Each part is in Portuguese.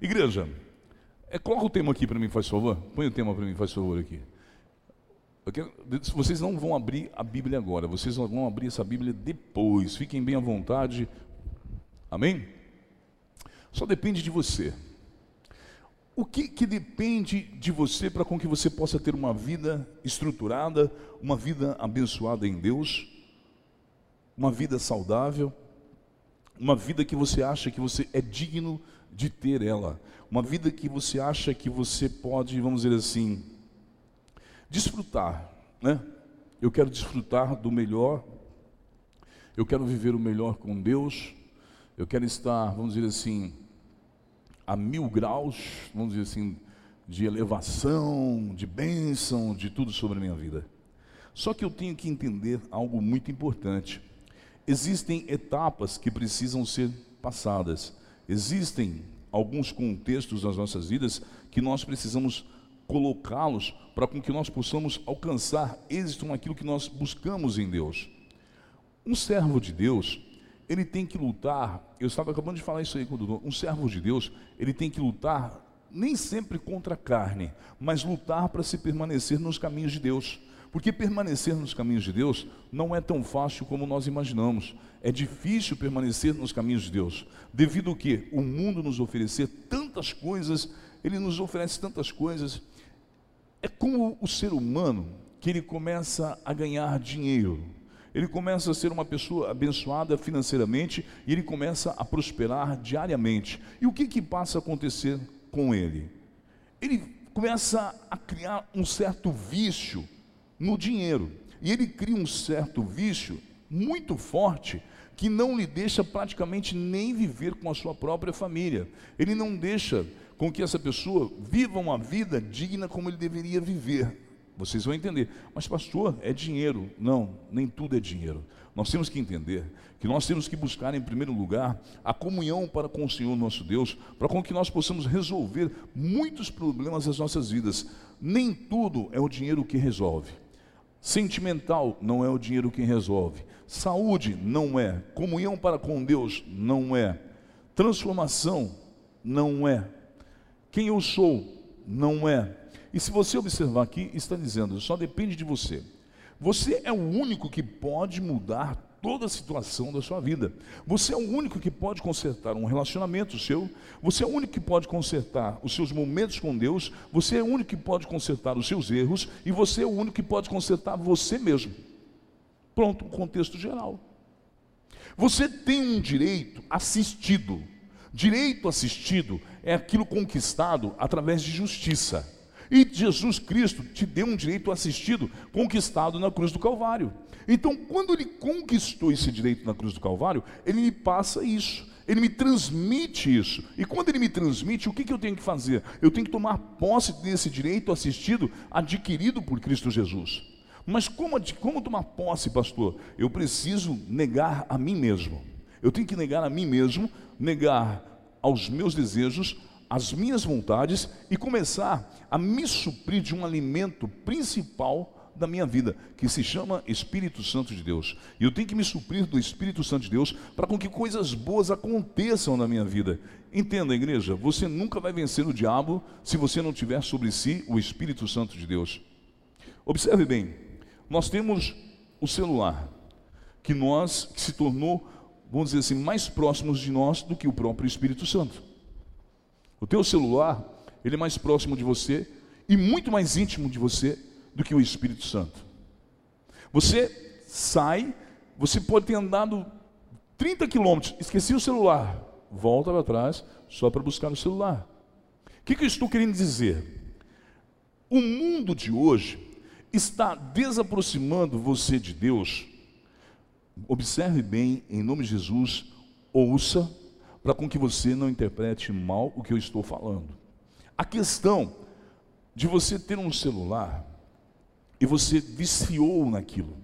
Igreja, é, coloca o tema aqui para mim, faz favor. Põe o tema para mim, faz favor aqui. Quero, vocês não vão abrir a Bíblia agora, vocês vão abrir essa Bíblia depois. Fiquem bem à vontade. Amém? Só depende de você. O que, que depende de você para com que você possa ter uma vida estruturada, uma vida abençoada em Deus, uma vida saudável, uma vida que você acha que você é digno de ter ela, uma vida que você acha que você pode, vamos dizer assim, desfrutar, né? Eu quero desfrutar do melhor, eu quero viver o melhor com Deus, eu quero estar, vamos dizer assim, a mil graus, vamos dizer assim, de elevação, de bênção, de tudo sobre a minha vida. Só que eu tenho que entender algo muito importante. Existem etapas que precisam ser passadas. Existem alguns contextos nas nossas vidas que nós precisamos colocá-los para com que nós possamos alcançar êxito naquilo que nós buscamos em Deus. Um servo de Deus, ele tem que lutar, eu estava acabando de falar isso aí com o Dudu, um servo de Deus, ele tem que lutar nem sempre contra a carne, mas lutar para se permanecer nos caminhos de Deus. Porque permanecer nos caminhos de Deus não é tão fácil como nós imaginamos. É difícil permanecer nos caminhos de Deus, devido ao que o mundo nos oferecer tantas coisas, ele nos oferece tantas coisas. É como o ser humano que ele começa a ganhar dinheiro ele começa a ser uma pessoa abençoada financeiramente e ele começa a prosperar diariamente. E o que, que passa a acontecer com ele? Ele começa a criar um certo vício no dinheiro. E ele cria um certo vício muito forte que não lhe deixa praticamente nem viver com a sua própria família. Ele não deixa com que essa pessoa viva uma vida digna como ele deveria viver. Vocês vão entender. Mas, pastor, é dinheiro. Não, nem tudo é dinheiro. Nós temos que entender que nós temos que buscar, em primeiro lugar, a comunhão para com o Senhor nosso Deus, para com que nós possamos resolver muitos problemas das nossas vidas. Nem tudo é o dinheiro que resolve. Sentimental não é o dinheiro que resolve. Saúde não é. Comunhão para com Deus não é. Transformação não é. Quem eu sou não é. E se você observar aqui, está dizendo, só depende de você. Você é o único que pode mudar toda a situação da sua vida. Você é o único que pode consertar um relacionamento seu, você é o único que pode consertar os seus momentos com Deus, você é o único que pode consertar os seus erros e você é o único que pode consertar você mesmo. Pronto, contexto geral. Você tem um direito assistido. Direito assistido é aquilo conquistado através de justiça. E Jesus Cristo te deu um direito assistido, conquistado na cruz do Calvário. Então, quando ele conquistou esse direito na cruz do Calvário, ele me passa isso, ele me transmite isso. E quando ele me transmite, o que, que eu tenho que fazer? Eu tenho que tomar posse desse direito assistido adquirido por Cristo Jesus. Mas como, como tomar posse, pastor? Eu preciso negar a mim mesmo. Eu tenho que negar a mim mesmo, negar aos meus desejos, as minhas vontades e começar a me suprir de um alimento principal da minha vida, que se chama Espírito Santo de Deus. E eu tenho que me suprir do Espírito Santo de Deus para com que coisas boas aconteçam na minha vida. Entenda, igreja, você nunca vai vencer o diabo se você não tiver sobre si o Espírito Santo de Deus. Observe bem, nós temos o celular, que nós que se tornou, vamos dizer assim, mais próximos de nós do que o próprio Espírito Santo. O teu celular, ele é mais próximo de você e muito mais íntimo de você do que o Espírito Santo. Você sai, você pode ter andado 30 quilômetros, esqueci o celular, volta para trás só para buscar o celular. O que, que eu estou querendo dizer? O mundo de hoje está desaproximando você de Deus. Observe bem, em nome de Jesus, ouça para com que você não interprete mal o que eu estou falando. A questão de você ter um celular e você viciou naquilo.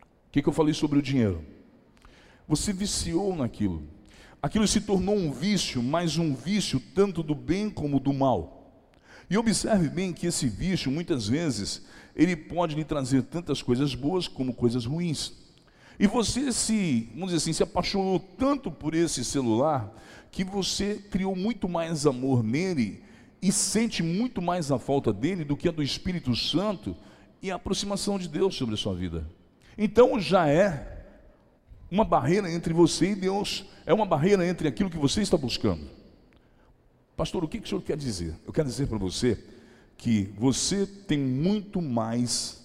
O que, que eu falei sobre o dinheiro? Você viciou naquilo. Aquilo se tornou um vício, mas um vício tanto do bem como do mal. E observe bem que esse vício, muitas vezes, ele pode lhe trazer tantas coisas boas como coisas ruins. E você se, vamos dizer assim, se apaixonou tanto por esse celular que você criou muito mais amor nele e sente muito mais a falta dele do que a do Espírito Santo e a aproximação de Deus sobre a sua vida. Então já é uma barreira entre você e Deus, é uma barreira entre aquilo que você está buscando. Pastor, o que, que o senhor quer dizer? Eu quero dizer para você que você tem muito mais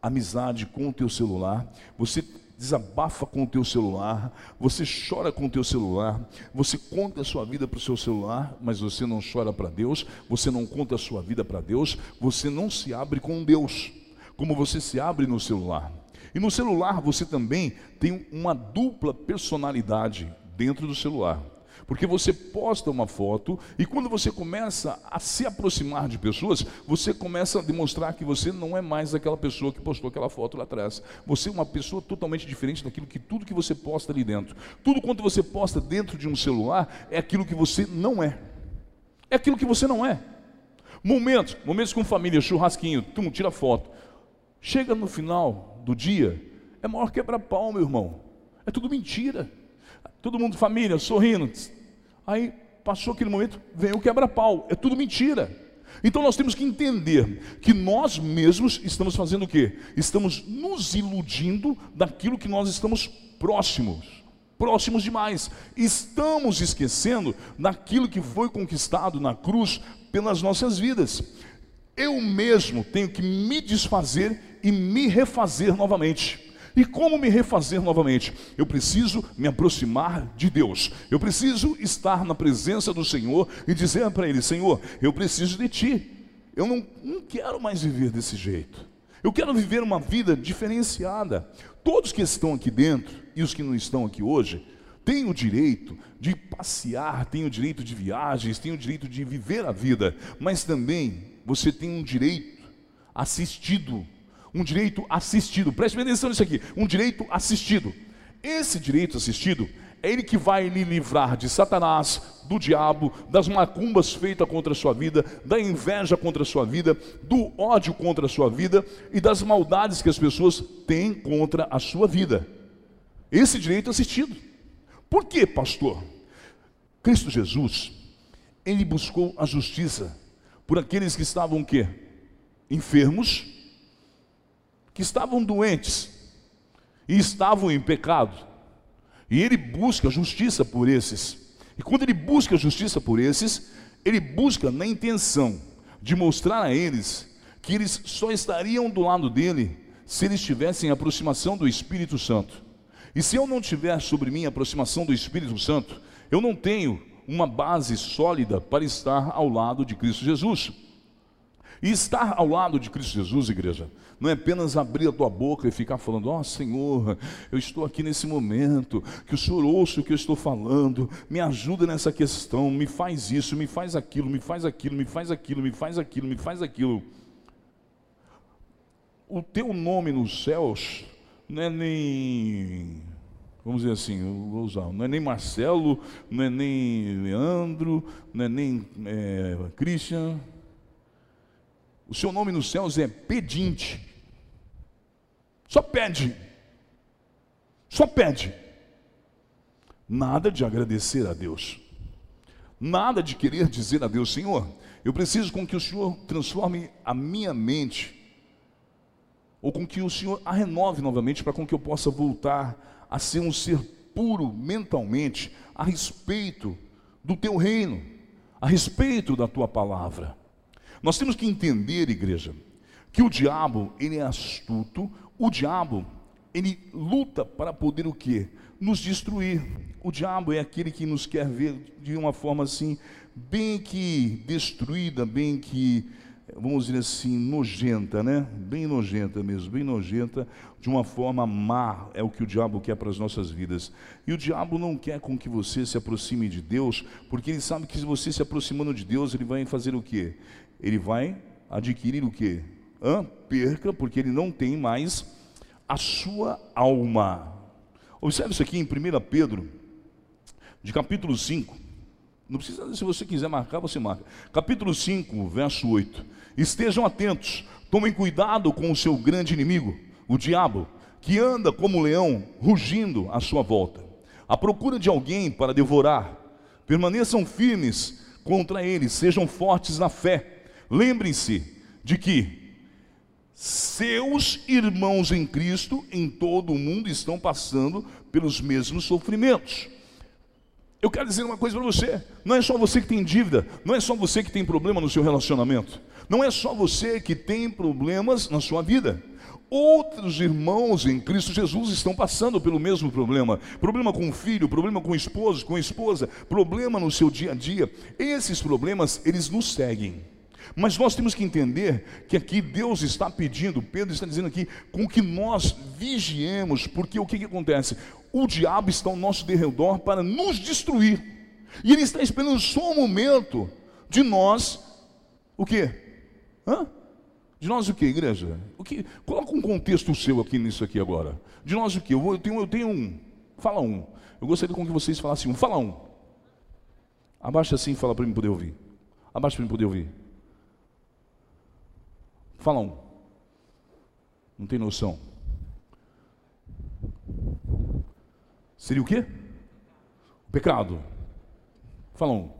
amizade com o teu celular, você desabafa com o teu celular, você chora com o teu celular, você conta a sua vida para o seu celular, mas você não chora para Deus, você não conta a sua vida para Deus, você não se abre com Deus, como você se abre no celular. E no celular você também tem uma dupla personalidade dentro do celular. Porque você posta uma foto e quando você começa a se aproximar de pessoas, você começa a demonstrar que você não é mais aquela pessoa que postou aquela foto lá atrás. Você é uma pessoa totalmente diferente daquilo que tudo que você posta ali dentro. Tudo quanto você posta dentro de um celular é aquilo que você não é. É aquilo que você não é. Momentos, momentos com família, churrasquinho, tum, tira foto. Chega no final do dia, é maior quebra-pau, meu irmão. É tudo mentira. Todo mundo, família, sorrindo. Aí passou aquele momento, vem o quebra-pau. É tudo mentira. Então nós temos que entender que nós mesmos estamos fazendo o quê? Estamos nos iludindo daquilo que nós estamos próximos. Próximos demais. Estamos esquecendo daquilo que foi conquistado na cruz pelas nossas vidas. Eu mesmo tenho que me desfazer e me refazer novamente. E como me refazer novamente? Eu preciso me aproximar de Deus. Eu preciso estar na presença do Senhor e dizer para Ele: Senhor, eu preciso de Ti. Eu não, não quero mais viver desse jeito. Eu quero viver uma vida diferenciada. Todos que estão aqui dentro e os que não estão aqui hoje têm o direito de passear, têm o direito de viagens, têm o direito de viver a vida, mas também você tem um direito assistido um direito assistido. Preste atenção nisso aqui: um direito assistido. Esse direito assistido é ele que vai lhe livrar de Satanás, do diabo, das macumbas feitas contra a sua vida, da inveja contra a sua vida, do ódio contra a sua vida e das maldades que as pessoas têm contra a sua vida. Esse direito assistido. Por quê, pastor? Cristo Jesus, ele buscou a justiça por aqueles que estavam o quê? Enfermos, que estavam doentes e estavam em pecado. E ele busca justiça por esses. E quando ele busca justiça por esses, ele busca na intenção de mostrar a eles que eles só estariam do lado dele se eles tivessem aproximação do Espírito Santo. E se eu não tiver sobre mim aproximação do Espírito Santo, eu não tenho uma base sólida para estar ao lado de Cristo Jesus. E estar ao lado de Cristo Jesus, igreja, não é apenas abrir a tua boca e ficar falando, ó oh, Senhor, eu estou aqui nesse momento, que o Senhor ouça o que eu estou falando, me ajuda nessa questão, me faz isso, me faz aquilo, me faz aquilo, me faz aquilo, me faz aquilo, me faz aquilo. O teu nome nos céus não é nem, vamos dizer assim, vou usar, não é nem Marcelo, não é nem Leandro, não é nem é, Christian, o seu nome nos céus é pedinte. Só pede. Só pede. Nada de agradecer a Deus. Nada de querer dizer a Deus, Senhor, eu preciso com que o Senhor transforme a minha mente, ou com que o Senhor a renove novamente, para com que eu possa voltar a ser um ser puro mentalmente, a respeito do teu reino, a respeito da tua palavra. Nós temos que entender, igreja, que o diabo, ele é astuto, o diabo, ele luta para poder o quê? Nos destruir. O diabo é aquele que nos quer ver de uma forma assim, bem que destruída, bem que, vamos dizer assim, nojenta, né? Bem nojenta mesmo, bem nojenta, de uma forma má, é o que o diabo quer para as nossas vidas. E o diabo não quer com que você se aproxime de Deus, porque ele sabe que se você se aproximando de Deus, ele vai fazer o quê? ele vai adquirir o que? Perca, porque ele não tem mais a sua alma. Observe isso aqui em 1 Pedro, de capítulo 5. Não precisa, se você quiser marcar, você marca. Capítulo 5, verso 8. Estejam atentos, tomem cuidado com o seu grande inimigo, o diabo, que anda como um leão, rugindo à sua volta, à procura de alguém para devorar. Permaneçam firmes contra ele, sejam fortes na fé. Lembrem-se de que seus irmãos em Cristo em todo o mundo estão passando pelos mesmos sofrimentos. Eu quero dizer uma coisa para você: não é só você que tem dívida, não é só você que tem problema no seu relacionamento, não é só você que tem problemas na sua vida. Outros irmãos em Cristo Jesus estão passando pelo mesmo problema. Problema com o filho, problema com o esposo, com a esposa, problema no seu dia a dia. Esses problemas, eles nos seguem. Mas nós temos que entender que aqui Deus está pedindo, Pedro está dizendo aqui, com que nós vigiemos, porque o que, que acontece? O diabo está ao nosso derredor para nos destruir. E ele está esperando só o momento de nós, o quê? Hã? De nós o que, igreja? O que? Coloca um contexto seu aqui nisso aqui agora. De nós o que? Eu, eu, tenho, eu tenho um. Fala um. Eu gostaria com que vocês falassem um. Fala um. Abaixa assim e fala para mim poder ouvir. Abaixa para mim poder ouvir. Fala um. Não tem noção. Seria o quê? Pecado. Fala um.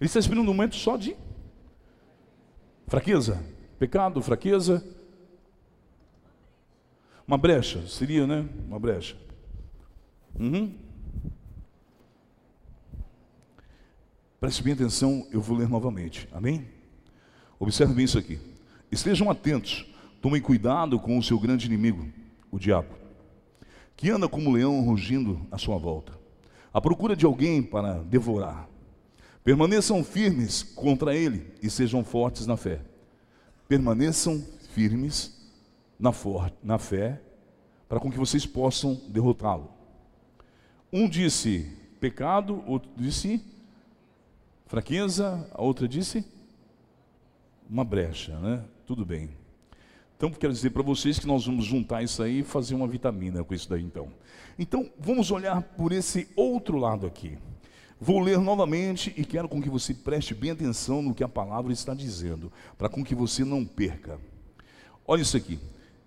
Ele está esperando um momento só de Fraqueza? Pecado, fraqueza? Uma brecha, seria, né? Uma brecha. Uhum. Preste bem atenção, eu vou ler novamente. Amém? Observe bem isso aqui. Estejam atentos, tomem cuidado com o seu grande inimigo, o diabo, que anda como um leão rugindo à sua volta, à procura de alguém para devorar. Permaneçam firmes contra ele e sejam fortes na fé. Permaneçam firmes na, na fé, para com que vocês possam derrotá-lo. Um disse pecado, outro disse fraqueza, a outra disse uma brecha, né? Tudo bem. Então, quero dizer para vocês que nós vamos juntar isso aí e fazer uma vitamina com isso daí, então. Então, vamos olhar por esse outro lado aqui. Vou ler novamente e quero com que você preste bem atenção no que a palavra está dizendo, para com que você não perca. Olha isso aqui.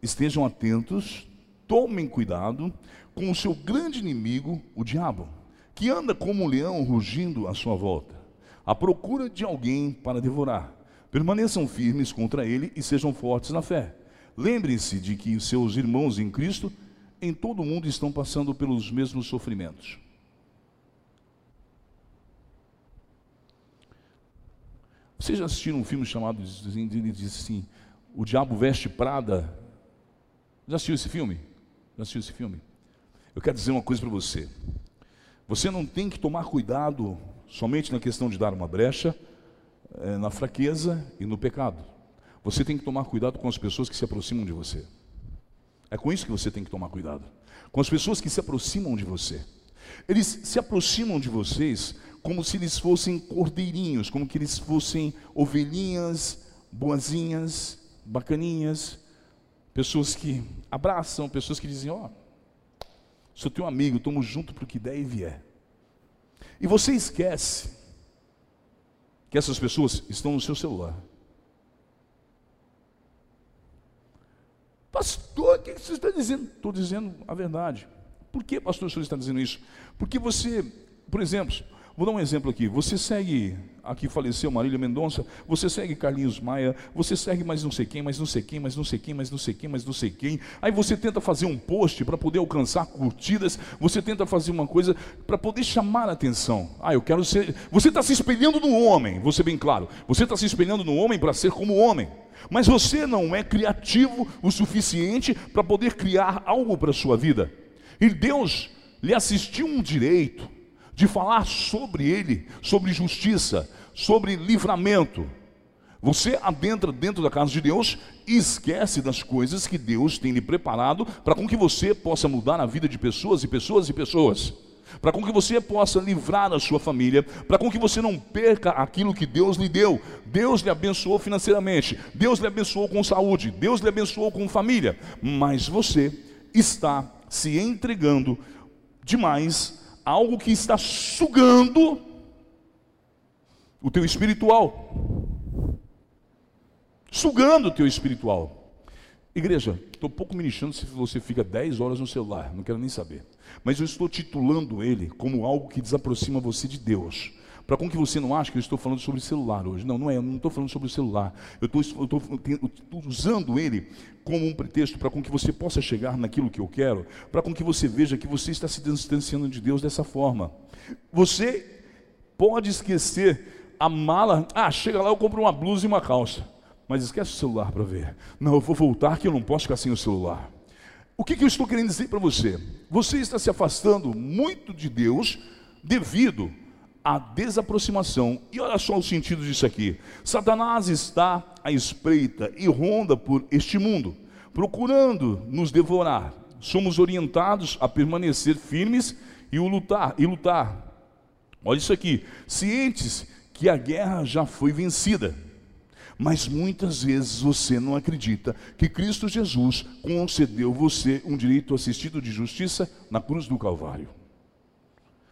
Estejam atentos, tomem cuidado com o seu grande inimigo, o diabo, que anda como um leão rugindo à sua volta, à procura de alguém para devorar. Permaneçam firmes contra ele e sejam fortes na fé. Lembrem-se de que seus irmãos em Cristo em todo o mundo estão passando pelos mesmos sofrimentos. Vocês já assistiram um filme chamado, ele diz assim, O Diabo Veste Prada? Já assistiu esse filme? Já assistiu esse filme? Eu quero dizer uma coisa para você. Você não tem que tomar cuidado somente na questão de dar uma brecha, é, na fraqueza e no pecado. Você tem que tomar cuidado com as pessoas que se aproximam de você. É com isso que você tem que tomar cuidado. Com as pessoas que se aproximam de você. Eles se aproximam de vocês como se eles fossem cordeirinhos, como que eles fossem ovelhinhas, boazinhas, bacaninhas, pessoas que abraçam, pessoas que dizem: Ó, oh, sou teu amigo, estamos juntos para o que der e vier. E você esquece que essas pessoas estão no seu celular. Pastor, o que você está dizendo? Estou dizendo a verdade. Por que, pastor, o senhor está dizendo isso? Porque você, por exemplo, Vou dar um exemplo aqui. Você segue, aqui faleceu Marília Mendonça, você segue Carlinhos Maia, você segue mais não sei quem, mais não sei quem, mais não sei quem, mais não sei quem, mais não sei quem. Aí você tenta fazer um post para poder alcançar curtidas, você tenta fazer uma coisa para poder chamar a atenção. Ah, eu quero ser. Você está se espelhando no homem, ser bem claro. Você está se espelhando no homem para ser como homem. Mas você não é criativo o suficiente para poder criar algo para a sua vida. E Deus lhe assistiu um direito de falar sobre ele, sobre justiça, sobre livramento. Você adentra dentro da casa de Deus e esquece das coisas que Deus tem lhe preparado para com que você possa mudar a vida de pessoas e pessoas e pessoas. Para com que você possa livrar a sua família, para com que você não perca aquilo que Deus lhe deu. Deus lhe abençoou financeiramente, Deus lhe abençoou com saúde, Deus lhe abençoou com família, mas você está se entregando demais algo que está sugando o teu espiritual. Sugando o teu espiritual. Igreja, estou pouco ministrando se você fica 10 horas no celular, não quero nem saber. Mas eu estou titulando ele como algo que desaproxima você de Deus. Para com que você não ache que eu estou falando sobre celular hoje. Não, não é, eu não estou falando sobre o celular. Eu estou, usando ele como um pretexto para com que você possa chegar naquilo que eu quero, para com que você veja que você está se distanciando de Deus dessa forma. Você pode esquecer a mala, ah, chega lá, eu compro uma blusa e uma calça. Mas esquece o celular para ver. Não, eu vou voltar que eu não posso ficar sem o celular. O que, que eu estou querendo dizer para você? Você está se afastando muito de Deus devido à desaproximação. E olha só o sentido disso aqui: Satanás está à espreita e ronda por este mundo, procurando nos devorar. Somos orientados a permanecer firmes e o lutar e lutar. Olha isso aqui, cientes que a guerra já foi vencida. Mas muitas vezes você não acredita que Cristo Jesus concedeu você um direito assistido de justiça na cruz do Calvário.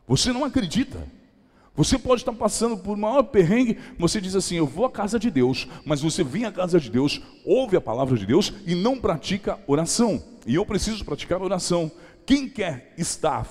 Você não acredita. Você pode estar passando por maior perrengue, você diz assim: Eu vou à casa de Deus, mas você vem à casa de Deus, ouve a palavra de Deus e não pratica oração. E eu preciso praticar oração. Quem quer estar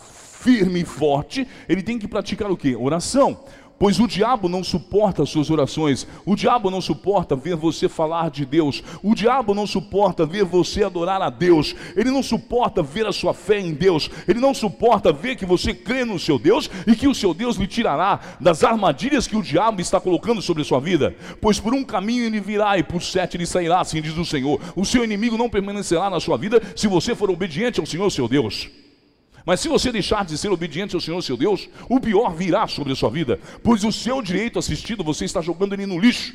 firme e forte, ele tem que praticar o que? Oração. Pois o diabo não suporta as suas orações, o diabo não suporta ver você falar de Deus, o diabo não suporta ver você adorar a Deus, ele não suporta ver a sua fé em Deus, ele não suporta ver que você crê no seu Deus e que o seu Deus lhe tirará das armadilhas que o diabo está colocando sobre a sua vida. Pois por um caminho ele virá e por sete ele sairá, assim diz o Senhor. O seu inimigo não permanecerá na sua vida se você for obediente ao Senhor seu Deus. Mas se você deixar de ser obediente ao Senhor seu Deus, o pior virá sobre a sua vida, pois o seu direito assistido você está jogando ele no lixo.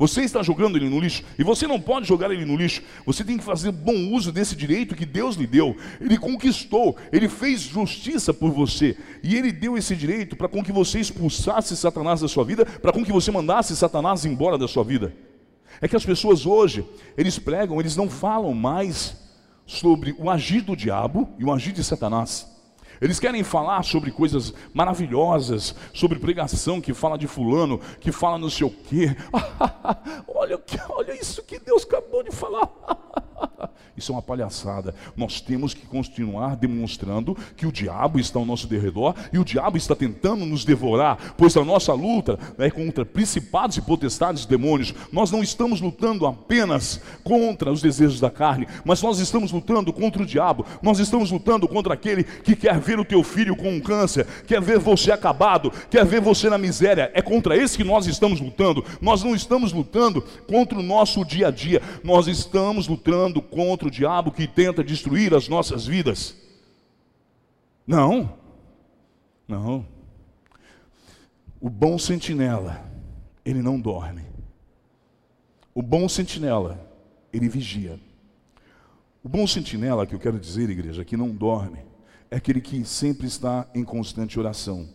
Você está jogando ele no lixo e você não pode jogar ele no lixo. Você tem que fazer bom uso desse direito que Deus lhe deu. Ele conquistou, ele fez justiça por você e ele deu esse direito para com que você expulsasse Satanás da sua vida, para com que você mandasse Satanás embora da sua vida. É que as pessoas hoje, eles pregam, eles não falam mais sobre o agir do diabo e o agir de Satanás. Eles querem falar sobre coisas maravilhosas, sobre pregação que fala de fulano, que fala não sei o quê. olha, olha isso que Deus acabou de falar. Isso é uma palhaçada. Nós temos que continuar demonstrando que o diabo está ao nosso derredor e o diabo está tentando nos devorar, pois a nossa luta é contra principados e potestades e demônios. Nós não estamos lutando apenas contra os desejos da carne, mas nós estamos lutando contra o diabo. Nós estamos lutando contra aquele que quer ver o teu filho com um câncer, quer ver você acabado, quer ver você na miséria. É contra esse que nós estamos lutando. Nós não estamos lutando contra o nosso dia a dia. Nós estamos lutando contra o diabo que tenta destruir as nossas vidas. Não, não. O bom sentinela, ele não dorme. O bom sentinela, ele vigia. O bom sentinela, que eu quero dizer, igreja, que não dorme, é aquele que sempre está em constante oração.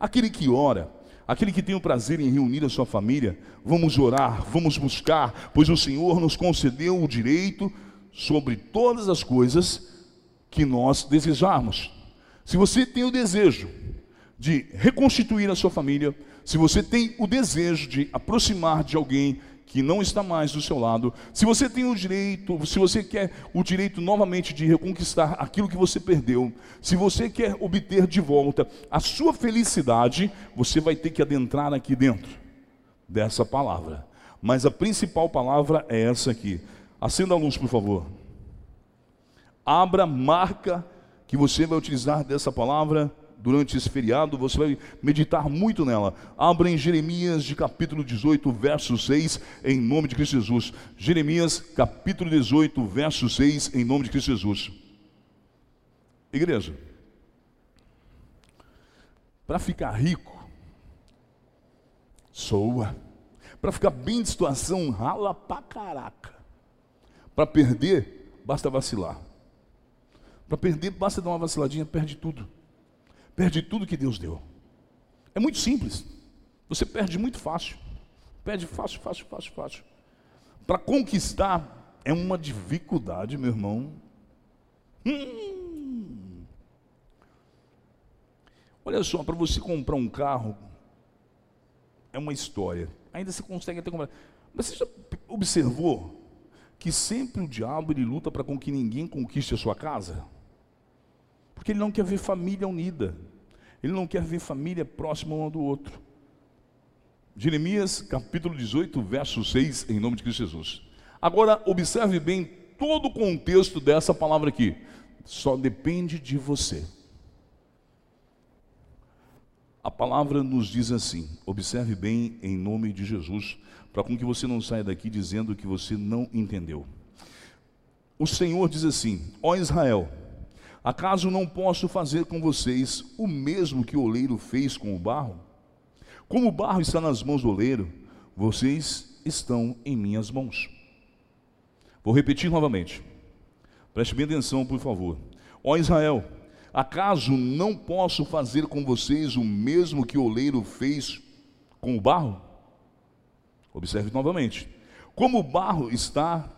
Aquele que ora, aquele que tem o prazer em reunir a sua família, vamos orar, vamos buscar, pois o Senhor nos concedeu o direito sobre todas as coisas que nós desejarmos. Se você tem o desejo de reconstituir a sua família, se você tem o desejo de aproximar de alguém que não está mais do seu lado, se você tem o direito, se você quer o direito novamente de reconquistar aquilo que você perdeu, se você quer obter de volta a sua felicidade, você vai ter que adentrar aqui dentro dessa palavra. Mas a principal palavra é essa aqui: Acenda a luz, por favor. Abra, marca que você vai utilizar dessa palavra durante esse feriado, você vai meditar muito nela. Abra em Jeremias de capítulo 18, verso 6, em nome de Cristo Jesus. Jeremias capítulo 18, verso 6, em nome de Cristo Jesus. Igreja, para ficar rico, soa. Para ficar bem de situação, rala pra caraca. Para perder, basta vacilar. Para perder, basta dar uma vaciladinha, perde tudo. Perde tudo que Deus deu. É muito simples. Você perde muito fácil. Perde fácil, fácil, fácil, fácil. Para conquistar é uma dificuldade, meu irmão. Hum. Olha só, para você comprar um carro, é uma história. Ainda você consegue até comprar. Mas você já observou que sempre o diabo ele luta para com que ninguém conquiste a sua casa? Porque ele não quer ver família unida. Ele não quer ver família próxima um do outro. Jeremias capítulo 18, verso 6, em nome de Cristo Jesus. Agora, observe bem todo o contexto dessa palavra aqui. Só depende de você. A palavra nos diz assim: observe bem em nome de Jesus, para com que você não saia daqui dizendo que você não entendeu. O Senhor diz assim: Ó Israel, acaso não posso fazer com vocês o mesmo que o oleiro fez com o barro? Como o barro está nas mãos do oleiro, vocês estão em minhas mãos. Vou repetir novamente. Preste bem atenção, por favor. Ó Israel, acaso não posso fazer com vocês o mesmo que o oleiro fez com o barro? Observe novamente. Como o barro está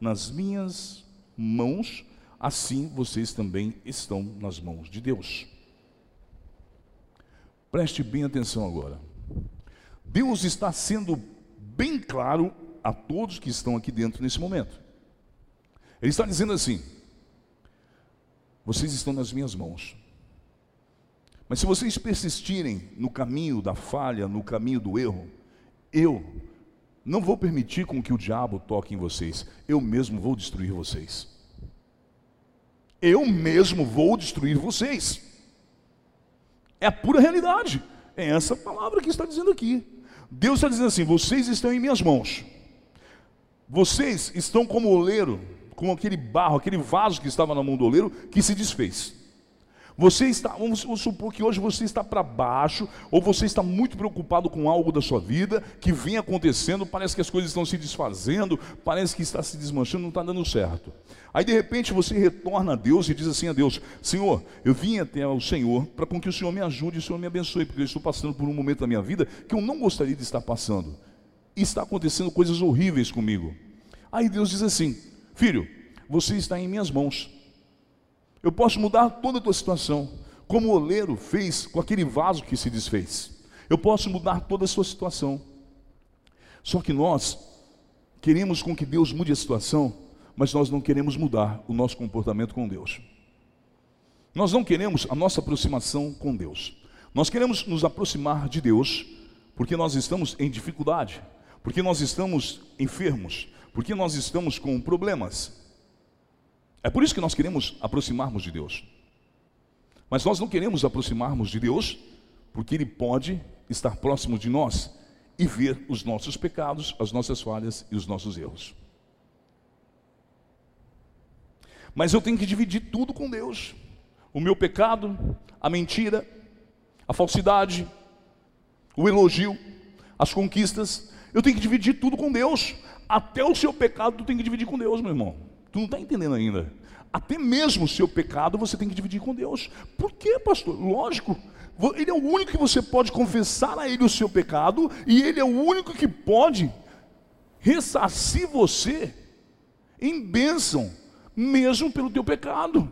nas minhas mãos, assim vocês também estão nas mãos de Deus. Preste bem atenção agora. Deus está sendo bem claro a todos que estão aqui dentro nesse momento. Ele está dizendo assim: vocês estão nas minhas mãos. Mas se vocês persistirem no caminho da falha, no caminho do erro, eu não vou permitir com que o diabo toque em vocês. Eu mesmo vou destruir vocês. Eu mesmo vou destruir vocês. É a pura realidade. É essa palavra que está dizendo aqui. Deus está dizendo assim: vocês estão em minhas mãos. Vocês estão como oleiro com aquele barro, aquele vaso que estava na mão do oleiro, que se desfez. Você está, vamos, vamos supor que hoje você está para baixo, ou você está muito preocupado com algo da sua vida que vem acontecendo, parece que as coisas estão se desfazendo, parece que está se desmanchando, não está dando certo. Aí de repente você retorna a Deus e diz assim a Deus: Senhor, eu vim até o Senhor para com que o Senhor me ajude o Senhor me abençoe, porque eu estou passando por um momento da minha vida que eu não gostaria de estar passando. E está acontecendo coisas horríveis comigo. Aí Deus diz assim: Filho, você está em minhas mãos. Eu posso mudar toda a tua situação, como o oleiro fez com aquele vaso que se desfez. Eu posso mudar toda a sua situação. Só que nós queremos com que Deus mude a situação, mas nós não queremos mudar o nosso comportamento com Deus. Nós não queremos a nossa aproximação com Deus. Nós queremos nos aproximar de Deus porque nós estamos em dificuldade, porque nós estamos enfermos, porque nós estamos com problemas. É por isso que nós queremos aproximarmos de Deus. Mas nós não queremos aproximarmos de Deus porque Ele pode estar próximo de nós e ver os nossos pecados, as nossas falhas e os nossos erros. Mas eu tenho que dividir tudo com Deus: o meu pecado, a mentira, a falsidade, o elogio, as conquistas. Eu tenho que dividir tudo com Deus. Até o seu pecado tu tem que dividir com Deus, meu irmão. Tu não está entendendo ainda. Até mesmo o seu pecado você tem que dividir com Deus. Por quê, pastor? Lógico. Ele é o único que você pode confessar a Ele o seu pecado, e Ele é o único que pode ressarcir você em bênção, mesmo pelo teu pecado.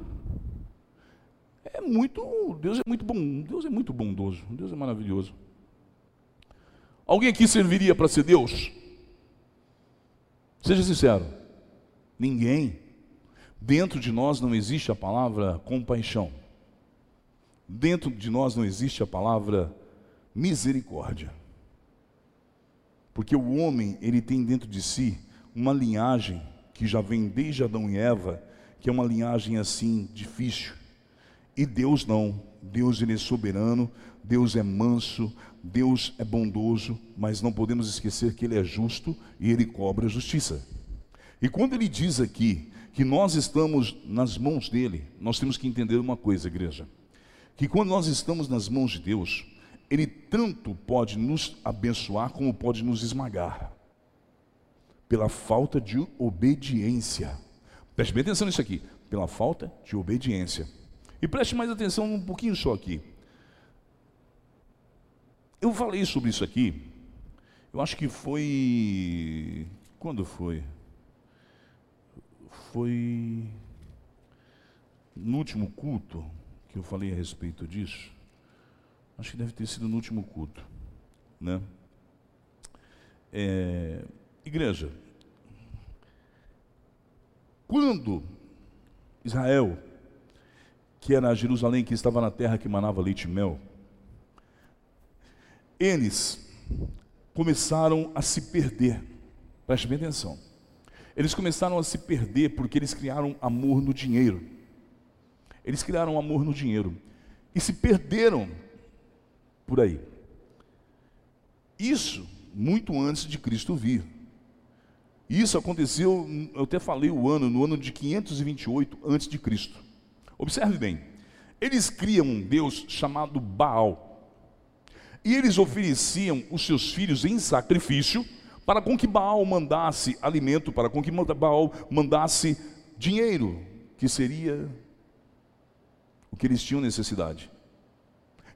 É muito, Deus é muito bom, Deus é muito bondoso, Deus é maravilhoso. Alguém aqui serviria para ser Deus? Seja sincero. Ninguém. Dentro de nós não existe a palavra compaixão. Dentro de nós não existe a palavra misericórdia. Porque o homem, ele tem dentro de si uma linhagem que já vem desde Adão e Eva, que é uma linhagem assim difícil. E Deus não. Deus ele é soberano, Deus é manso, Deus é bondoso, mas não podemos esquecer que Ele é justo e Ele cobra a justiça. E quando Ele diz aqui que nós estamos nas mãos dEle, nós temos que entender uma coisa, igreja: que quando nós estamos nas mãos de Deus, Ele tanto pode nos abençoar como pode nos esmagar, pela falta de obediência. Preste bem atenção nisso aqui, pela falta de obediência. E preste mais atenção um pouquinho só aqui. Eu falei sobre isso aqui, eu acho que foi. Quando foi? Foi no último culto que eu falei a respeito disso. Acho que deve ter sido no último culto, né? É, igreja, Quando Israel, que era Jerusalém, que estava na terra que manava leite e mel, eles começaram a se perder. Preste bem atenção. Eles começaram a se perder porque eles criaram amor no dinheiro. Eles criaram amor no dinheiro e se perderam por aí. Isso muito antes de Cristo vir. Isso aconteceu, eu até falei o ano, no ano de 528 antes de Cristo. Observe bem. Eles criam um Deus chamado Baal. E eles ofereciam os seus filhos em sacrifício para com que Baal mandasse alimento, para com que Baal mandasse dinheiro, que seria o que eles tinham necessidade.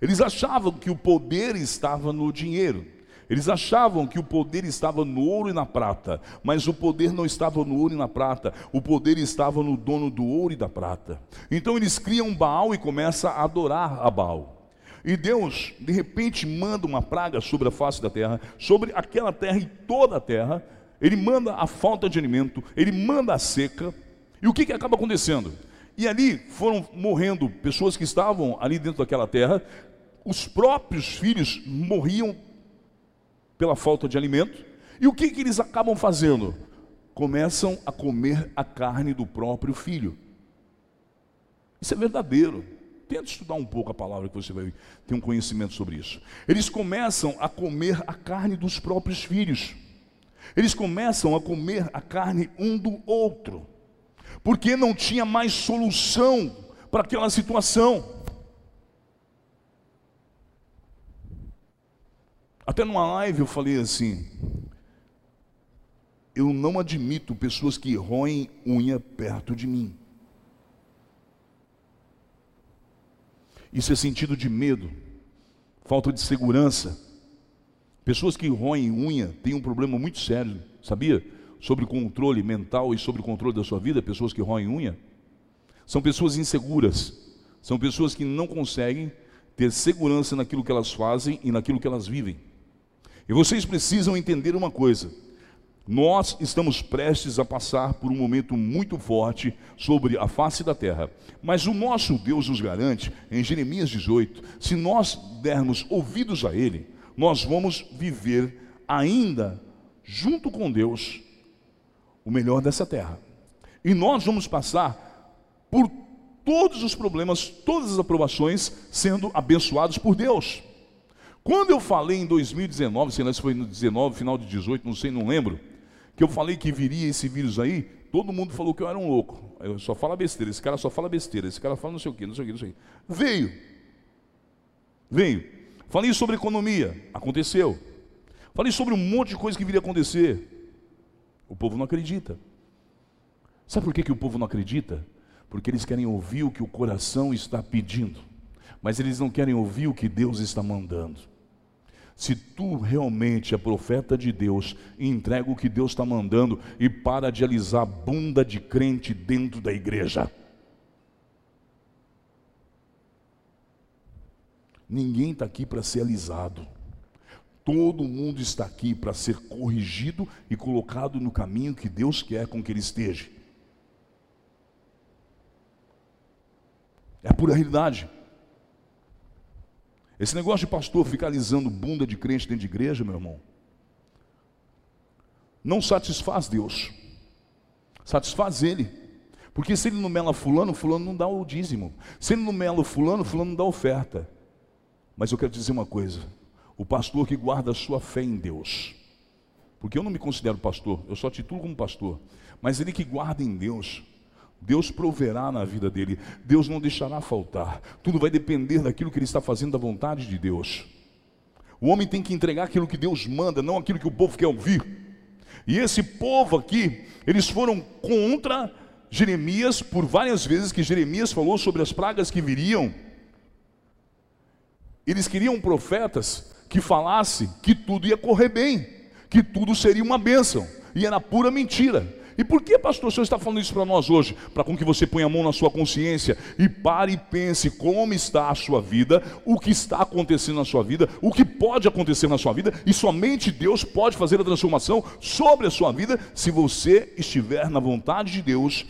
Eles achavam que o poder estava no dinheiro. Eles achavam que o poder estava no ouro e na prata, mas o poder não estava no ouro e na prata, o poder estava no dono do ouro e da prata. Então eles criam Baal e começam a adorar a Baal. E Deus, de repente, manda uma praga sobre a face da terra, sobre aquela terra e toda a terra. Ele manda a falta de alimento, ele manda a seca. E o que, que acaba acontecendo? E ali foram morrendo pessoas que estavam ali dentro daquela terra, os próprios filhos morriam pela falta de alimento. E o que, que eles acabam fazendo? Começam a comer a carne do próprio filho. Isso é verdadeiro. Tenta estudar um pouco a palavra que você vai ter um conhecimento sobre isso. Eles começam a comer a carne dos próprios filhos. Eles começam a comer a carne um do outro. Porque não tinha mais solução para aquela situação. Até numa live eu falei assim: eu não admito pessoas que roem unha perto de mim. Isso é sentido de medo, falta de segurança. Pessoas que roem unha têm um problema muito sério, sabia? Sobre controle mental e sobre o controle da sua vida, pessoas que roem unha. São pessoas inseguras, são pessoas que não conseguem ter segurança naquilo que elas fazem e naquilo que elas vivem. E vocês precisam entender uma coisa: nós estamos prestes a passar por um momento muito forte sobre a face da terra. Mas o nosso Deus nos garante, em Jeremias 18, se nós dermos ouvidos a Ele, nós vamos viver ainda junto com Deus o melhor dessa terra. E nós vamos passar por todos os problemas, todas as aprovações, sendo abençoados por Deus. Quando eu falei em 2019, sei lá se foi no 19, final de 18, não sei, não lembro, que eu falei que viria esse vírus aí, todo mundo falou que eu era um louco. Eu só fala besteira, esse cara só fala besteira, esse cara fala não sei o que, não sei o que, não sei o que. Veio. Veio. Falei sobre economia, aconteceu. Falei sobre um monte de coisa que viria acontecer. O povo não acredita. Sabe por que, que o povo não acredita? Porque eles querem ouvir o que o coração está pedindo, mas eles não querem ouvir o que Deus está mandando. Se tu realmente é profeta de Deus, entrega o que Deus está mandando e para de alisar bunda de crente dentro da igreja. Ninguém está aqui para ser alisado. Todo mundo está aqui para ser corrigido e colocado no caminho que Deus quer com que ele esteja. É pura realidade. Esse negócio de pastor ficar alisando bunda de crente dentro de igreja, meu irmão, não satisfaz Deus, satisfaz Ele. Porque se ele não mela fulano, fulano não dá o dízimo. Se ele não mela fulano, fulano não dá oferta. Mas eu quero dizer uma coisa: o pastor que guarda a sua fé em Deus, porque eu não me considero pastor, eu só titulo como pastor, mas ele que guarda em Deus, Deus proverá na vida dele, Deus não deixará faltar. Tudo vai depender daquilo que ele está fazendo da vontade de Deus. O homem tem que entregar aquilo que Deus manda, não aquilo que o povo quer ouvir. E esse povo aqui, eles foram contra Jeremias por várias vezes que Jeremias falou sobre as pragas que viriam. Eles queriam profetas que falasse que tudo ia correr bem, que tudo seria uma bênção, e era pura mentira. E por que, pastor, o senhor está falando isso para nós hoje? Para com que você ponha a mão na sua consciência e pare e pense como está a sua vida, o que está acontecendo na sua vida, o que pode acontecer na sua vida, e somente Deus pode fazer a transformação sobre a sua vida se você estiver na vontade de Deus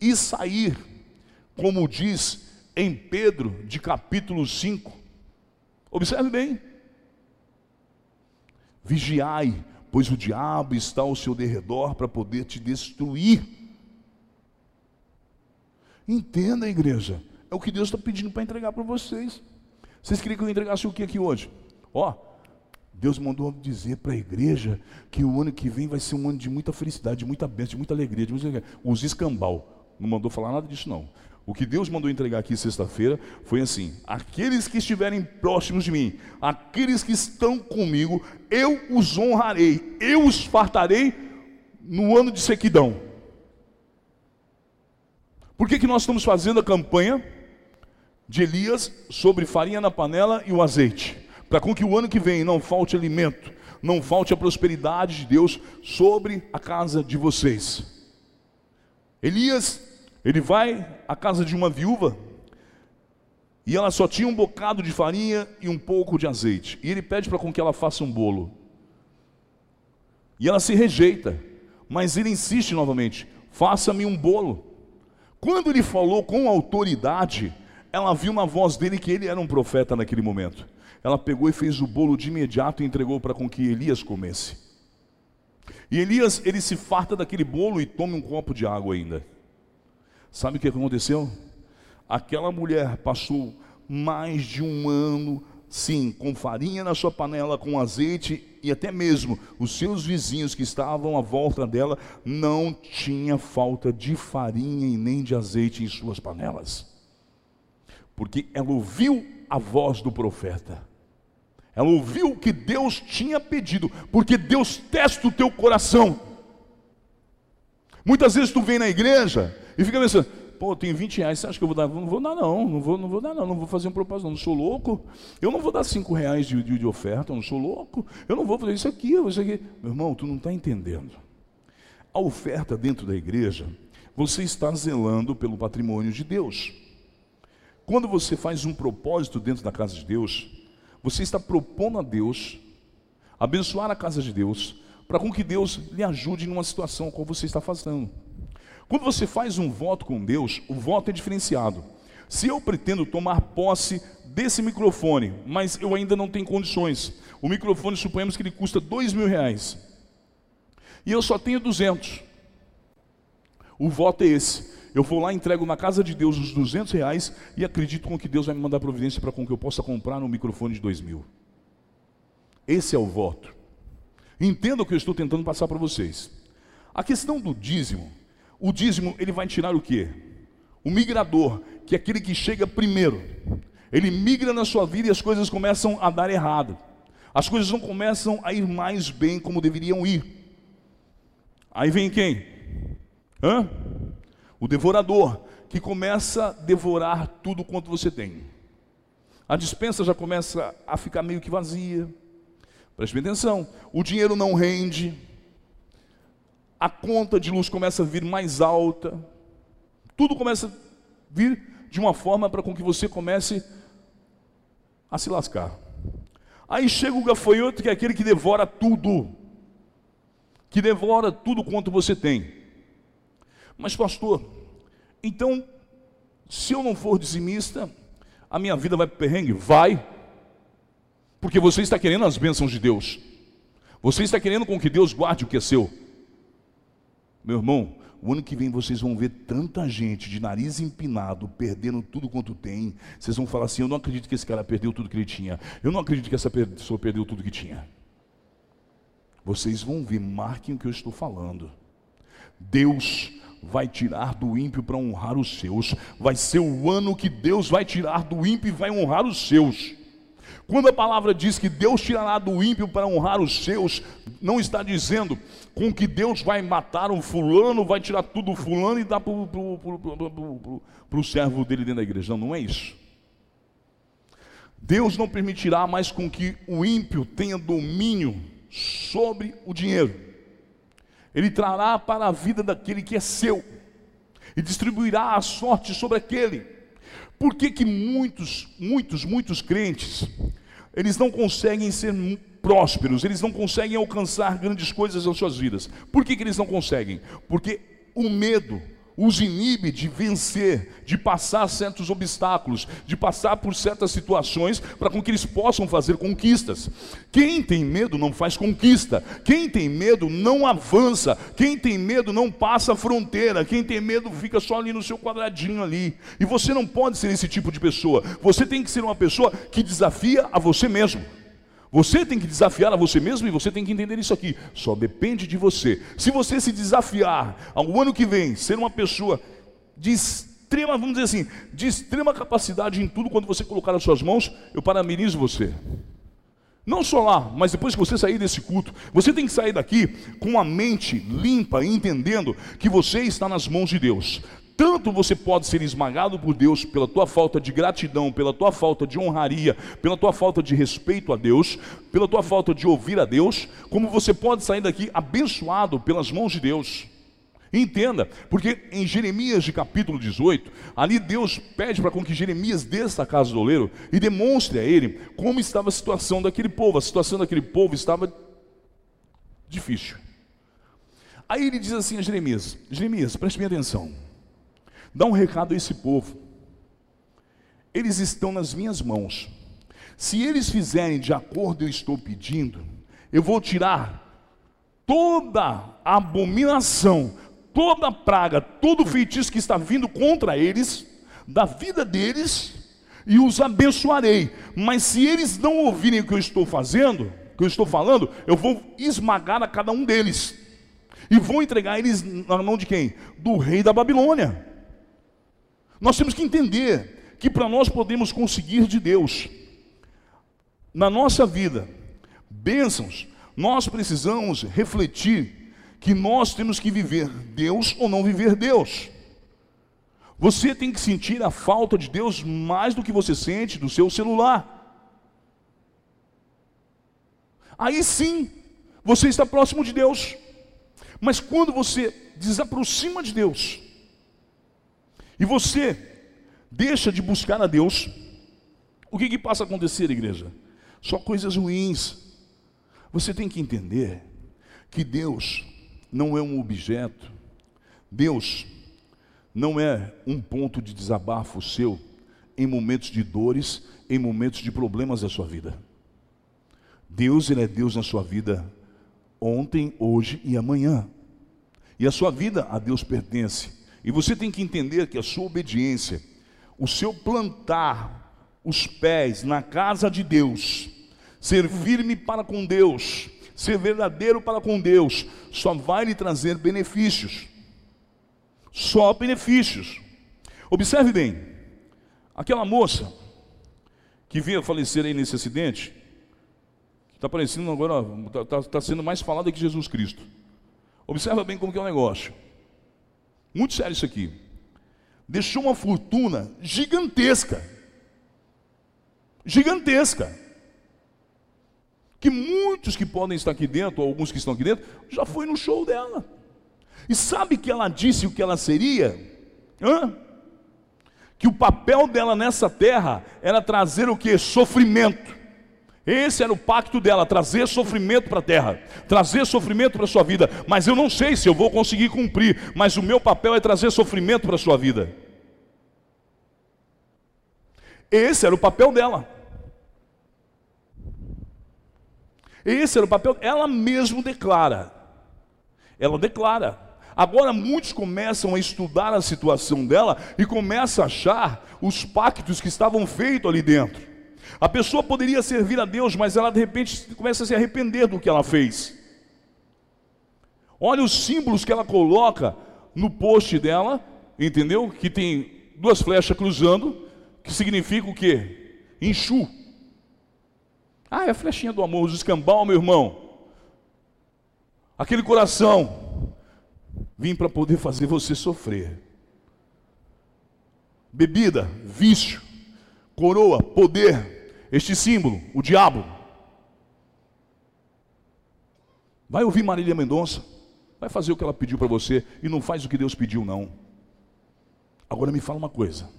e sair, como diz em Pedro, de capítulo 5. Observe bem. Vigiai, pois o diabo está ao seu derredor para poder te destruir. Entenda, igreja, é o que Deus está pedindo para entregar para vocês. Vocês queriam que eu entregasse o que aqui hoje? Ó, Deus mandou dizer para a igreja que o ano que vem vai ser um ano de muita felicidade, de muita bênção, de muita alegria, de muita alegria. Os escambau. Não mandou falar nada disso, não. O que Deus mandou entregar aqui sexta-feira foi assim: aqueles que estiverem próximos de mim, aqueles que estão comigo, eu os honrarei, eu os fartarei no ano de sequidão. Por que, que nós estamos fazendo a campanha de Elias sobre farinha na panela e o azeite? Para com que o ano que vem não falte alimento, não falte a prosperidade de Deus sobre a casa de vocês. Elias ele vai à casa de uma viúva e ela só tinha um bocado de farinha e um pouco de azeite. E ele pede para com que ela faça um bolo. E ela se rejeita, mas ele insiste novamente: faça-me um bolo. Quando ele falou com autoridade, ela viu na voz dele que ele era um profeta naquele momento. Ela pegou e fez o bolo de imediato e entregou para com que Elias comesse. E Elias, ele se farta daquele bolo e toma um copo de água ainda. Sabe o que aconteceu? Aquela mulher passou mais de um ano, sim, com farinha na sua panela, com azeite, e até mesmo os seus vizinhos que estavam à volta dela não tinha falta de farinha e nem de azeite em suas panelas. Porque ela ouviu a voz do profeta. Ela ouviu o que Deus tinha pedido, porque Deus testa o teu coração. Muitas vezes tu vem na igreja e fica pensando, pô, eu tenho 20 reais, você acha que eu vou dar? Não vou dar não, não vou, não vou dar não, não vou fazer um propósito não, não sou louco. Eu não vou dar 5 reais de, de, de oferta, não sou louco. Eu não vou fazer isso aqui, isso aqui. Meu irmão, tu não está entendendo. A oferta dentro da igreja, você está zelando pelo patrimônio de Deus. Quando você faz um propósito dentro da casa de Deus, você está propondo a Deus abençoar a casa de Deus, para com que Deus lhe ajude numa situação como você está fazendo. Quando você faz um voto com Deus, o voto é diferenciado. Se eu pretendo tomar posse desse microfone, mas eu ainda não tenho condições, o microfone suponhamos que ele custa dois mil reais, e eu só tenho 200. O voto é esse. Eu vou lá, entrego na casa de Deus os 200 reais e acredito com que Deus vai me mandar providência para com que eu possa comprar um microfone de dois mil. Esse é o voto. Entenda o que eu estou tentando passar para vocês. A questão do dízimo o dízimo, ele vai tirar o quê? O migrador, que é aquele que chega primeiro. Ele migra na sua vida e as coisas começam a dar errado. As coisas não começam a ir mais bem como deveriam ir. Aí vem quem? Hã? O devorador, que começa a devorar tudo quanto você tem. A dispensa já começa a ficar meio que vazia. Preste atenção, o dinheiro não rende a conta de luz começa a vir mais alta, tudo começa a vir de uma forma para com que você comece a se lascar. Aí chega o gafanhoto, que é aquele que devora tudo, que devora tudo quanto você tem. Mas, pastor, então, se eu não for dizimista, a minha vida vai para o perrengue? Vai, porque você está querendo as bênçãos de Deus, você está querendo com que Deus guarde o que é seu. Meu irmão, o ano que vem vocês vão ver tanta gente de nariz empinado, perdendo tudo quanto tem. Vocês vão falar assim: eu não acredito que esse cara perdeu tudo que ele tinha. Eu não acredito que essa pessoa perdeu tudo que tinha. Vocês vão ver, marquem o que eu estou falando. Deus vai tirar do ímpio para honrar os seus. Vai ser o ano que Deus vai tirar do ímpio e vai honrar os seus. Quando a palavra diz que Deus tirará do ímpio para honrar os seus, não está dizendo com que Deus vai matar um fulano, vai tirar tudo do fulano e dar para o servo dele dentro da igreja. Não, não é isso. Deus não permitirá mais com que o ímpio tenha domínio sobre o dinheiro. Ele trará para a vida daquele que é seu e distribuirá a sorte sobre aquele. Por que, que muitos, muitos, muitos crentes, eles não conseguem ser prósperos, eles não conseguem alcançar grandes coisas nas suas vidas? Por que, que eles não conseguem? Porque o medo os inibe de vencer, de passar certos obstáculos, de passar por certas situações para com que eles possam fazer conquistas. Quem tem medo não faz conquista, quem tem medo não avança, quem tem medo não passa a fronteira, quem tem medo fica só ali no seu quadradinho ali. E você não pode ser esse tipo de pessoa, você tem que ser uma pessoa que desafia a você mesmo. Você tem que desafiar a você mesmo e você tem que entender isso aqui. Só depende de você. Se você se desafiar ao ano que vem, ser uma pessoa de extrema, vamos dizer assim, de extrema capacidade em tudo quando você colocar nas suas mãos, eu parabenizo você. Não só lá, mas depois que você sair desse culto, você tem que sair daqui com a mente limpa, entendendo que você está nas mãos de Deus. Tanto você pode ser esmagado por Deus pela tua falta de gratidão, pela tua falta de honraria, pela tua falta de respeito a Deus, pela tua falta de ouvir a Deus, como você pode sair daqui abençoado pelas mãos de Deus. Entenda, porque em Jeremias de capítulo 18, ali Deus pede para que Jeremias desça a casa do oleiro e demonstre a ele como estava a situação daquele povo. A situação daquele povo estava difícil. Aí ele diz assim a Jeremias: Jeremias, preste bem atenção. Dá um recado a esse povo. Eles estão nas minhas mãos. Se eles fizerem de acordo eu estou pedindo, eu vou tirar toda abominação, toda praga, todo feitiço que está vindo contra eles, da vida deles, e os abençoarei. Mas se eles não ouvirem o que eu estou fazendo, o que eu estou falando, eu vou esmagar a cada um deles. E vou entregar eles na mão de quem? Do rei da Babilônia. Nós temos que entender que para nós podemos conseguir de Deus, na nossa vida, bênçãos, nós precisamos refletir que nós temos que viver Deus ou não viver Deus. Você tem que sentir a falta de Deus mais do que você sente do seu celular. Aí sim, você está próximo de Deus. Mas quando você desaproxima de Deus, e você deixa de buscar a Deus, o que, que passa a acontecer, igreja? Só coisas ruins. Você tem que entender que Deus não é um objeto, Deus não é um ponto de desabafo seu em momentos de dores, em momentos de problemas da sua vida. Deus, Ele é Deus na sua vida ontem, hoje e amanhã. E a sua vida a Deus pertence. E você tem que entender que a sua obediência, o seu plantar os pés na casa de Deus, ser firme para com Deus, ser verdadeiro para com Deus, só vai lhe trazer benefícios. Só benefícios. Observe bem, aquela moça que veio a falecer aí nesse acidente, está parecendo agora, está tá, tá sendo mais falada que Jesus Cristo. Observa bem como que é o negócio. Muito sério isso aqui. Deixou uma fortuna gigantesca. Gigantesca. Que muitos que podem estar aqui dentro, ou alguns que estão aqui dentro, já foi no show dela. E sabe que ela disse o que ela seria? Hã? Que o papel dela nessa terra era trazer o que? Sofrimento. Esse era o pacto dela, trazer sofrimento para a terra, trazer sofrimento para a sua vida. Mas eu não sei se eu vou conseguir cumprir, mas o meu papel é trazer sofrimento para a sua vida. Esse era o papel dela. Esse era o papel, ela mesmo declara. Ela declara. Agora muitos começam a estudar a situação dela e começam a achar os pactos que estavam feitos ali dentro. A pessoa poderia servir a Deus, mas ela de repente começa a se arrepender do que ela fez. Olha os símbolos que ela coloca no post dela, entendeu? Que tem duas flechas cruzando, que significa o quê? Enxu. Ah, é a flechinha do amor, os escambau, meu irmão. Aquele coração. Vim para poder fazer você sofrer. Bebida, vício, coroa, poder, este símbolo, o diabo. Vai ouvir Marília Mendonça. vai fazer o que ela pediu para você e não faz o que Deus pediu, não. Agora me fala uma coisa.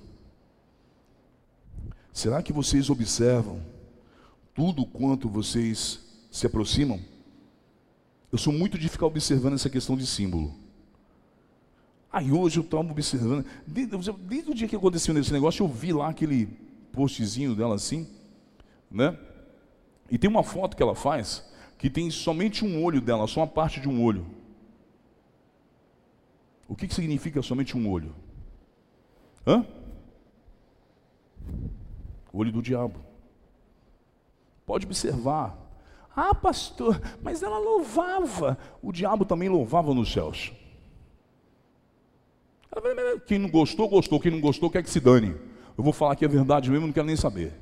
Será que vocês observam tudo quanto vocês se aproximam? Eu sou muito de ficar observando essa questão de símbolo. Aí hoje eu estava observando, desde, desde, o dia que aconteceu nesse negócio, eu vi lá aquele postzinho dela assim, né? E tem uma foto que ela faz que tem somente um olho dela, só uma parte de um olho. O que, que significa somente um olho? Hã? Olho do diabo. Pode observar. Ah, pastor, mas ela louvava. O diabo também louvava nos céus. Quem não gostou, gostou. Quem não gostou, quer que se dane. Eu vou falar aqui a verdade mesmo, não quero nem saber.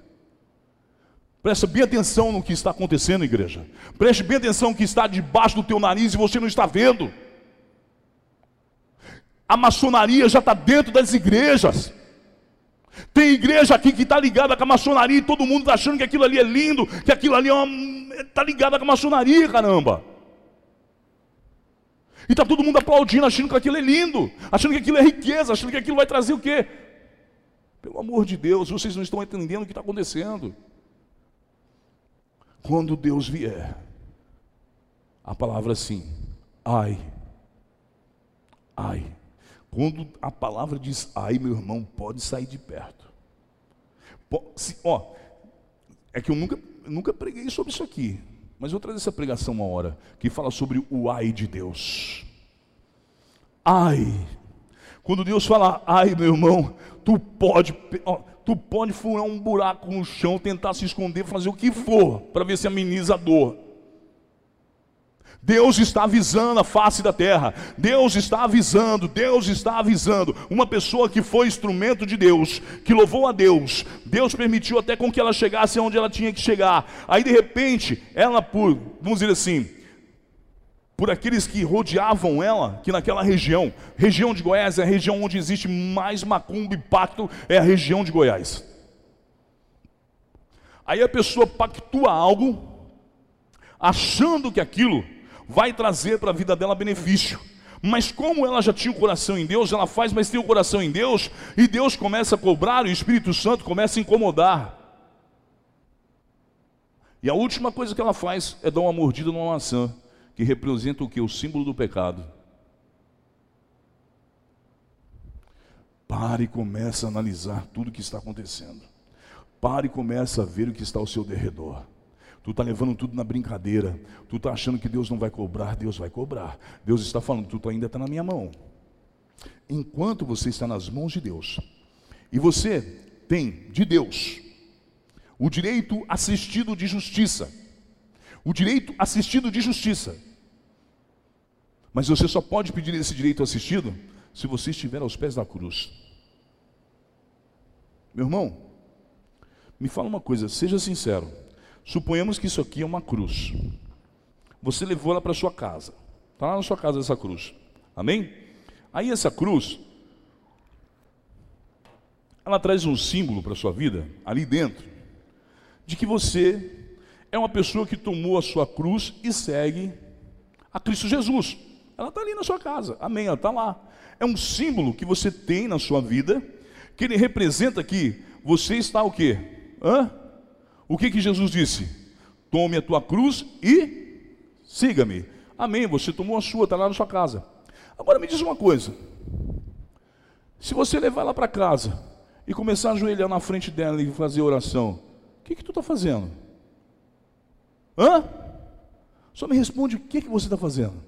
Preste bem atenção no que está acontecendo, igreja. Preste bem atenção no que está debaixo do teu nariz e você não está vendo. A maçonaria já está dentro das igrejas. Tem igreja aqui que está ligada com a maçonaria e todo mundo está achando que aquilo ali é lindo, que aquilo ali é está ligada com a maçonaria, caramba. E está todo mundo aplaudindo, achando que aquilo é lindo, achando que aquilo é riqueza, achando que aquilo vai trazer o quê? Pelo amor de Deus, vocês não estão entendendo o que está acontecendo. Quando Deus vier, a palavra assim, ai, ai. Quando a palavra diz ai, meu irmão, pode sair de perto. Se, ó, é que eu nunca, nunca preguei sobre isso aqui, mas eu vou trazer essa pregação uma hora, que fala sobre o ai de Deus. Ai, quando Deus fala ai, meu irmão, tu pode, ó, tu pode furar um buraco no chão, tentar se esconder, fazer o que for, para ver se ameniza a dor. Deus está avisando a face da terra. Deus está avisando, Deus está avisando. Uma pessoa que foi instrumento de Deus, que louvou a Deus, Deus permitiu até com que ela chegasse onde ela tinha que chegar. Aí de repente, ela por, vamos dizer assim, por aqueles que rodeavam ela, que naquela região, região de Goiás é a região onde existe mais macumba e pacto, é a região de Goiás. Aí a pessoa pactua algo, achando que aquilo vai trazer para a vida dela benefício. Mas como ela já tinha o coração em Deus, ela faz, mas tem o coração em Deus, e Deus começa a cobrar, o Espírito Santo começa a incomodar. E a última coisa que ela faz é dar uma mordida numa maçã, que representa o que? O símbolo do pecado. Pare e comece a analisar tudo o que está acontecendo. Pare e comece a ver o que está ao seu derredor. Tu está levando tudo na brincadeira. Tu está achando que Deus não vai cobrar. Deus vai cobrar. Deus está falando, tu ainda está na minha mão. Enquanto você está nas mãos de Deus, e você tem de Deus o direito assistido de justiça. O direito assistido de justiça. Mas você só pode pedir esse direito assistido se você estiver aos pés da cruz. Meu irmão, me fala uma coisa, seja sincero. Suponhamos que isso aqui é uma cruz. Você levou ela para sua casa. Está lá na sua casa essa cruz. Amém? Aí essa cruz, ela traz um símbolo para a sua vida, ali dentro, de que você é uma pessoa que tomou a sua cruz e segue a Cristo Jesus. Ela está ali na sua casa. Amém? Ela está lá. É um símbolo que você tem na sua vida, que ele representa que você está o quê? Hã? O que, que Jesus disse? Tome a tua cruz e siga-me. Amém. Você tomou a sua, está lá na sua casa. Agora me diz uma coisa. Se você levar ela para casa e começar a ajoelhar na frente dela e fazer oração, o que, que tu está fazendo? Hã? Só me responde o que, que você está fazendo.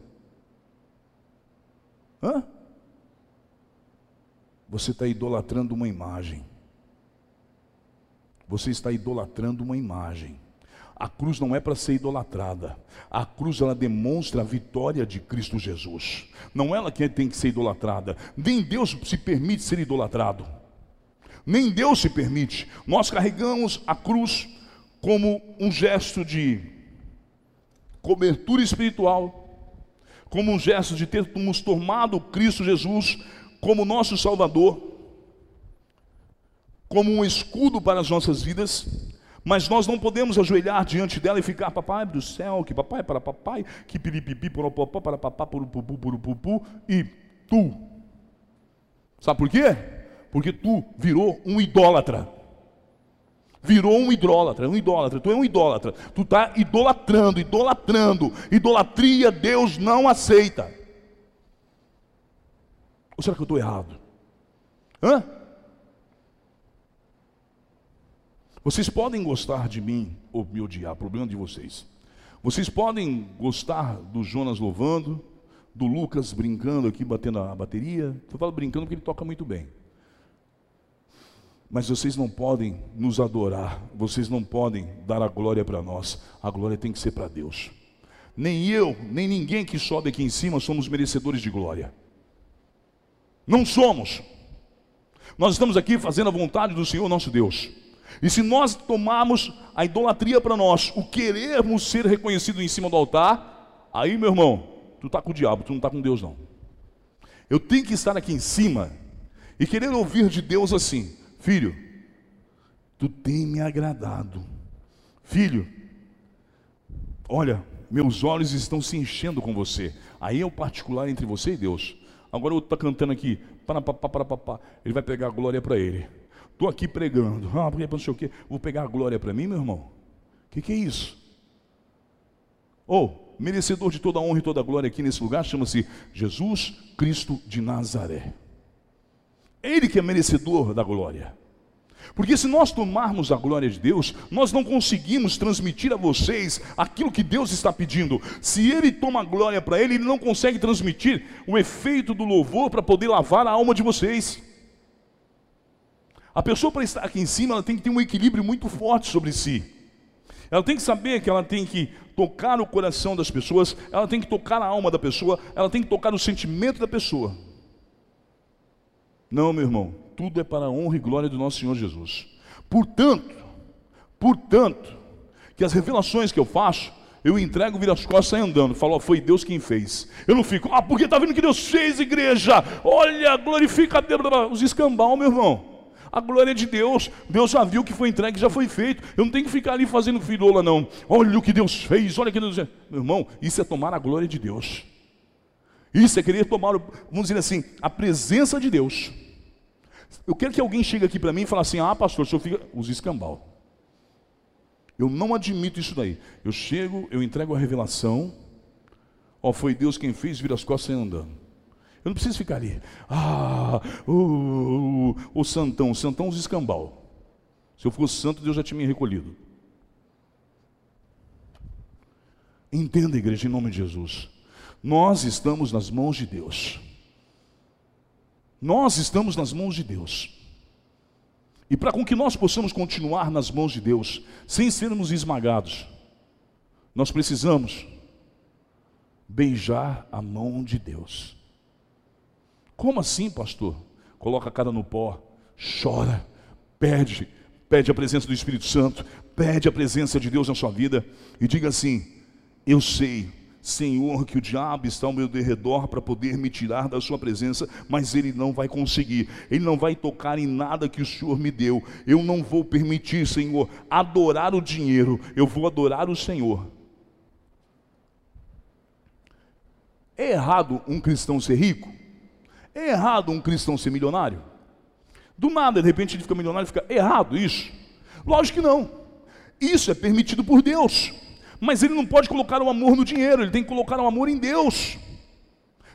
Hã? Você está idolatrando uma imagem. Você está idolatrando uma imagem. A cruz não é para ser idolatrada. A cruz ela demonstra a vitória de Cristo Jesus. Não ela que tem que ser idolatrada. Nem Deus se permite ser idolatrado. Nem Deus se permite. Nós carregamos a cruz como um gesto de cobertura espiritual, como um gesto de termos tomado Cristo Jesus como nosso Salvador como um escudo para as nossas vidas, Mas nós não podemos ajoelhar diante dela e ficar, papai do céu, que papai para papai, que piripipi, poropopó, para papá, purupupu, purupupu, e tu. Sabe por quê? Porque tu virou um idólatra. Virou um idólatra, um idólatra. Tu é um idólatra. Tu está idolatrando, idolatrando. Idolatria Deus não aceita. Ou será que eu estou errado? Hã? Vocês podem gostar de mim ou me odiar, problema de vocês. Vocês podem gostar do Jonas louvando, do Lucas brincando aqui, batendo a bateria. Eu falo brincando porque ele toca muito bem. Mas vocês não podem nos adorar, vocês não podem dar a glória para nós. A glória tem que ser para Deus. Nem eu, nem ninguém que sobe aqui em cima somos merecedores de glória. Não somos. Nós estamos aqui fazendo a vontade do Senhor nosso Deus. E se nós tomarmos a idolatria para nós, o querermos ser reconhecido em cima do altar, aí, meu irmão, tu está com o diabo, tu não está com Deus, não. Eu tenho que estar aqui em cima e querer ouvir de Deus assim: Filho, tu tem me agradado. Filho, olha, meus olhos estão se enchendo com você. Aí é o particular entre você e Deus. Agora o outro está cantando aqui, ele vai pegar a glória para ele. Estou aqui pregando. Ah, porque não sei o quê. Vou pegar a glória para mim, meu irmão? O que, que é isso? Ou, oh, merecedor de toda a honra e toda a glória aqui nesse lugar chama-se Jesus Cristo de Nazaré. Ele que é merecedor da glória. Porque se nós tomarmos a glória de Deus, nós não conseguimos transmitir a vocês aquilo que Deus está pedindo. Se Ele toma a glória para Ele, Ele não consegue transmitir o efeito do louvor para poder lavar a alma de vocês. A pessoa para estar aqui em cima, ela tem que ter um equilíbrio muito forte sobre si. Ela tem que saber que ela tem que tocar o coração das pessoas, ela tem que tocar a alma da pessoa, ela tem que tocar o sentimento da pessoa. Não, meu irmão, tudo é para a honra e glória do nosso Senhor Jesus. Portanto, portanto, que as revelações que eu faço, eu entrego, vira as costas e andando. Falo, foi Deus quem fez. Eu não fico, ah, porque está vendo que Deus fez, igreja? Olha, glorifica Deus. Os escambau, meu irmão a glória de Deus. Deus já viu que foi entregue, já foi feito. Eu não tenho que ficar ali fazendo firola, não. Olha o que Deus fez, olha o que Deus fez. Meu irmão, isso é tomar a glória de Deus. Isso é querer tomar, vamos dizer assim, a presença de Deus. Eu quero que alguém chegue aqui para mim e fale assim: ah, pastor, o senhor fica. Os escambau. Eu não admito isso daí. Eu chego, eu entrego a revelação. Ó, foi Deus quem fez, vira as costas e andando. Eu não preciso ficar ali. Ah, o, o santão, o santão os escambau. Se eu fosse santo, Deus já tinha me recolhido. Entenda, igreja, em nome de Jesus. Nós estamos nas mãos de Deus. Nós estamos nas mãos de Deus. E para com que nós possamos continuar nas mãos de Deus, sem sermos esmagados, nós precisamos beijar a mão de Deus. Como assim, pastor? Coloca a cara no pó, chora, pede, pede a presença do Espírito Santo, pede a presença de Deus na sua vida e diga assim: Eu sei, Senhor, que o diabo está ao meu derredor para poder me tirar da sua presença, mas ele não vai conseguir, ele não vai tocar em nada que o Senhor me deu. Eu não vou permitir, Senhor, adorar o dinheiro, eu vou adorar o Senhor. É errado um cristão ser rico? É errado um cristão ser milionário? Do nada, de repente ele fica milionário, fica errado isso? Lógico que não. Isso é permitido por Deus. Mas ele não pode colocar o amor no dinheiro, ele tem que colocar o amor em Deus.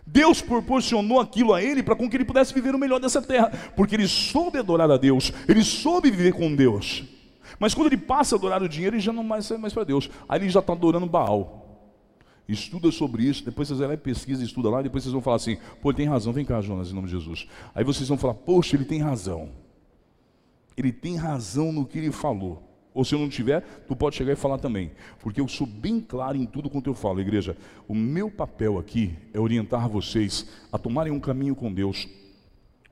Deus proporcionou aquilo a ele para com que ele pudesse viver o melhor dessa terra, porque ele soube adorar a Deus, ele soube viver com Deus. Mas quando ele passa a adorar o dinheiro, ele já não mais serve mais para Deus. Aí ele já está adorando Baal. Estuda sobre isso, depois vocês vão lá e pesquisa, estuda lá, depois vocês vão falar assim, pô, ele tem razão, vem cá, Jonas, em nome de Jesus. Aí vocês vão falar, poxa, ele tem razão. Ele tem razão no que ele falou. Ou se eu não tiver, tu pode chegar e falar também. Porque eu sou bem claro em tudo quanto eu falo, igreja. O meu papel aqui é orientar vocês a tomarem um caminho com Deus.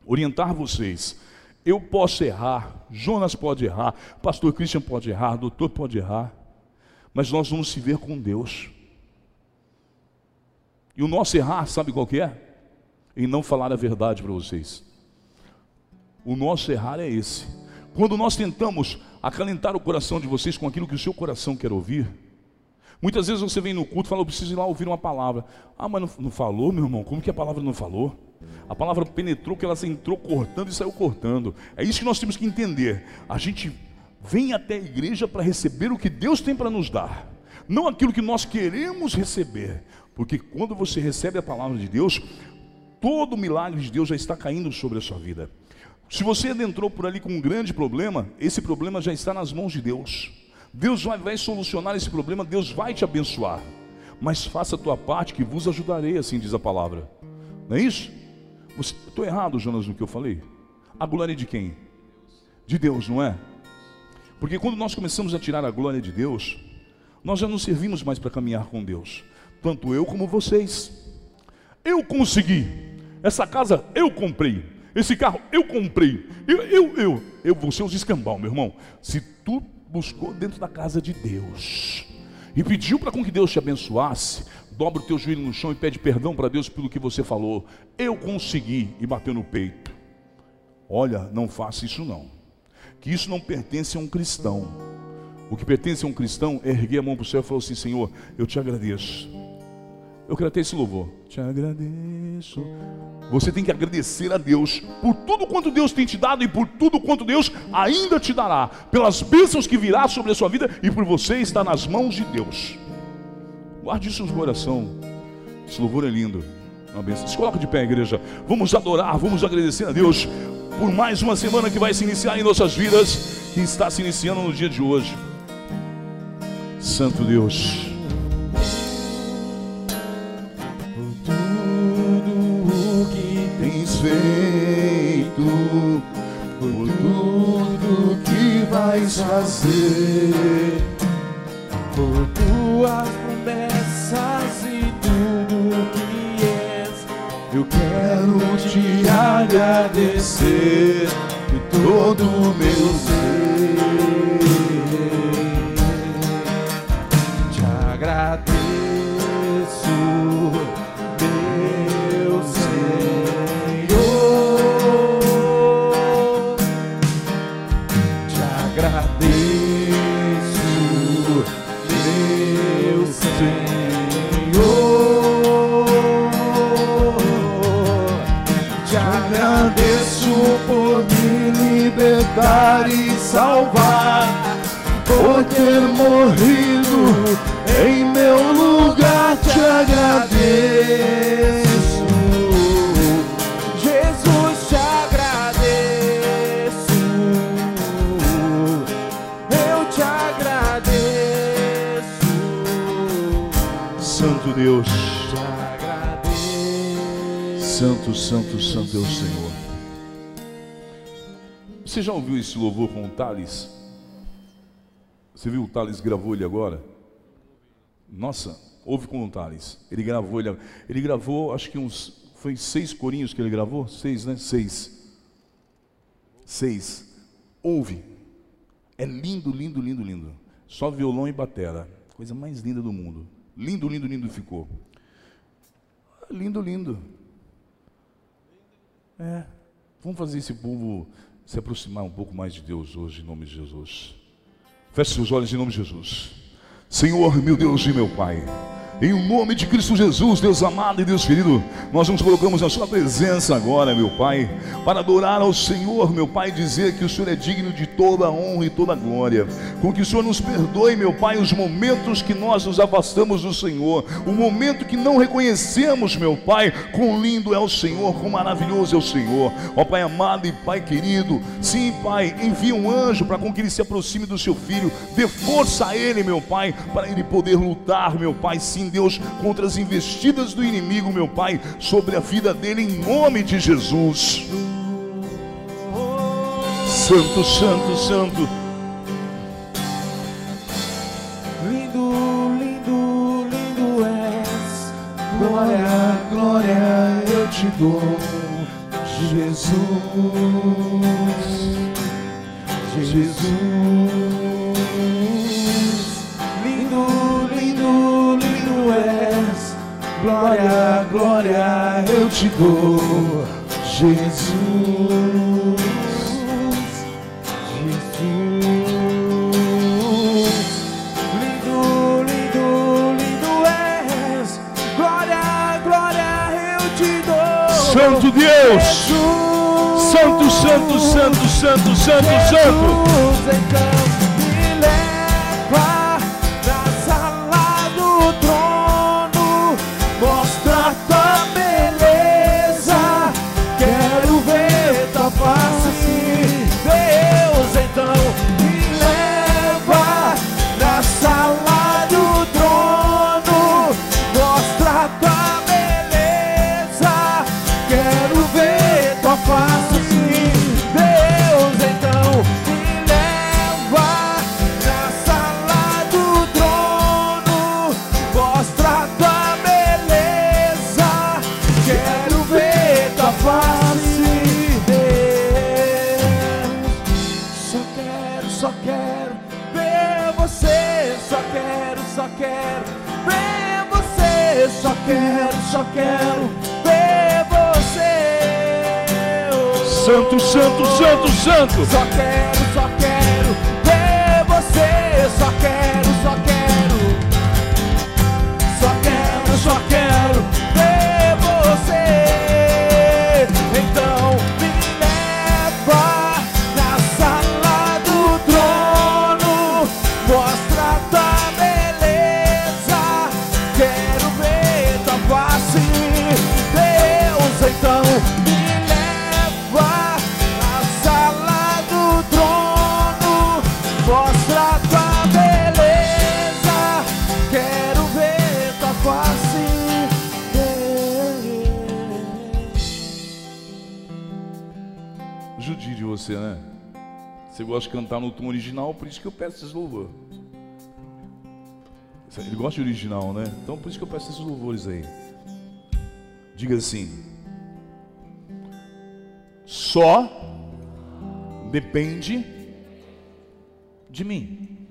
Orientar vocês. Eu posso errar, Jonas pode errar, pastor Christian pode errar, doutor pode errar. Mas nós vamos se ver com Deus. E o nosso errar, sabe qual que é? Em não falar a verdade para vocês. O nosso errar é esse. Quando nós tentamos acalentar o coração de vocês com aquilo que o seu coração quer ouvir. Muitas vezes você vem no culto e fala, eu preciso ir lá ouvir uma palavra. Ah, mas não, não falou, meu irmão? Como que a palavra não falou? A palavra penetrou, que ela entrou cortando e saiu cortando. É isso que nós temos que entender. A gente vem até a igreja para receber o que Deus tem para nos dar, não aquilo que nós queremos receber. Porque quando você recebe a palavra de Deus, todo o milagre de Deus já está caindo sobre a sua vida. Se você adentrou por ali com um grande problema, esse problema já está nas mãos de Deus. Deus vai, vai solucionar esse problema, Deus vai te abençoar. Mas faça a tua parte que vos ajudarei, assim diz a palavra. Não é isso? Estou errado, Jonas, no que eu falei? A glória de quem? De Deus, não é? Porque quando nós começamos a tirar a glória de Deus, nós já não servimos mais para caminhar com Deus. Tanto eu como vocês. Eu consegui. Essa casa eu comprei. Esse carro eu comprei. Eu, eu, eu, eu vou ser os escambau, meu irmão. Se tu buscou dentro da casa de Deus e pediu para com que Deus te abençoasse, dobra o teu joelho no chão e pede perdão para Deus pelo que você falou. Eu consegui e bateu no peito. Olha, não faça isso não. Que isso não pertence a um cristão. O que pertence a um cristão é erguer a mão para o céu e falar assim: Senhor, eu te agradeço. Eu quero ter esse louvor. Te agradeço. Você tem que agradecer a Deus por tudo quanto Deus tem te dado e por tudo quanto Deus ainda te dará, pelas bênçãos que virá sobre a sua vida e por você estar nas mãos de Deus. Guarde isso no coração. Esse louvor é lindo. Uma bênção. Se coloca de pé, igreja. Vamos adorar, vamos agradecer a Deus por mais uma semana que vai se iniciar em nossas vidas, que está se iniciando no dia de hoje. Santo Deus. Vais fazer, por tuas promessas e tudo que és. Eu quero te agradecer de todo o meu ser. E salvar, por ter morrido em meu lugar te agradeço. Jesus te agradeço. Eu te agradeço. Santo Deus. Santo, santo, santo é o Senhor. Você já ouviu esse louvor com o Thales? Você viu o Thales gravou ele agora? Nossa, ouve com o Thales. Ele gravou ele. Ele gravou, acho que uns. Foi seis corinhos que ele gravou? Seis, né? Seis. Seis. Ouve. É lindo, lindo, lindo, lindo. Só violão e batera. Coisa mais linda do mundo. Lindo, lindo, lindo ficou. Lindo, lindo. É. Vamos fazer esse povo se aproximar um pouco mais de Deus hoje, em nome de Jesus. Feche seus olhos em nome de Jesus. Senhor, meu Deus e meu Pai. Em nome de Cristo Jesus, Deus amado e Deus querido, nós nos colocamos na Sua presença agora, meu Pai, para adorar ao Senhor, meu Pai, dizer que o Senhor é digno de toda a honra e toda a glória. Com que o Senhor nos perdoe, meu Pai, os momentos que nós nos afastamos do Senhor, o momento que não reconhecemos, meu Pai, quão lindo é o Senhor, quão maravilhoso é o Senhor. Ó Pai amado e Pai querido, sim, Pai, envia um anjo para com que ele se aproxime do seu filho, dê força a ele, meu Pai, para ele poder lutar, meu Pai, sim Deus, contra as investidas do inimigo, meu Pai, sobre a vida dele, em nome de Jesus. Santo, Santo, Santo. Lindo, lindo, lindo és. Glória, glória eu te dou, Jesus. Jesus. glória, glória eu te dou, Jesus, Jesus. Lindo, lindo, lindo és, glória, glória eu te dou, Santo Deus, Santo, Santo, Santo, Santo, Santo, Santo. Então. Quero, só quero ver você. Santo, santo, santo, santo. Só quero, só quero você, né? Você gosta de cantar no tom original, por isso que eu peço esses louvores. Ele gosta de original, né? Então por isso que eu peço esses louvores aí. Diga assim: Só depende de mim.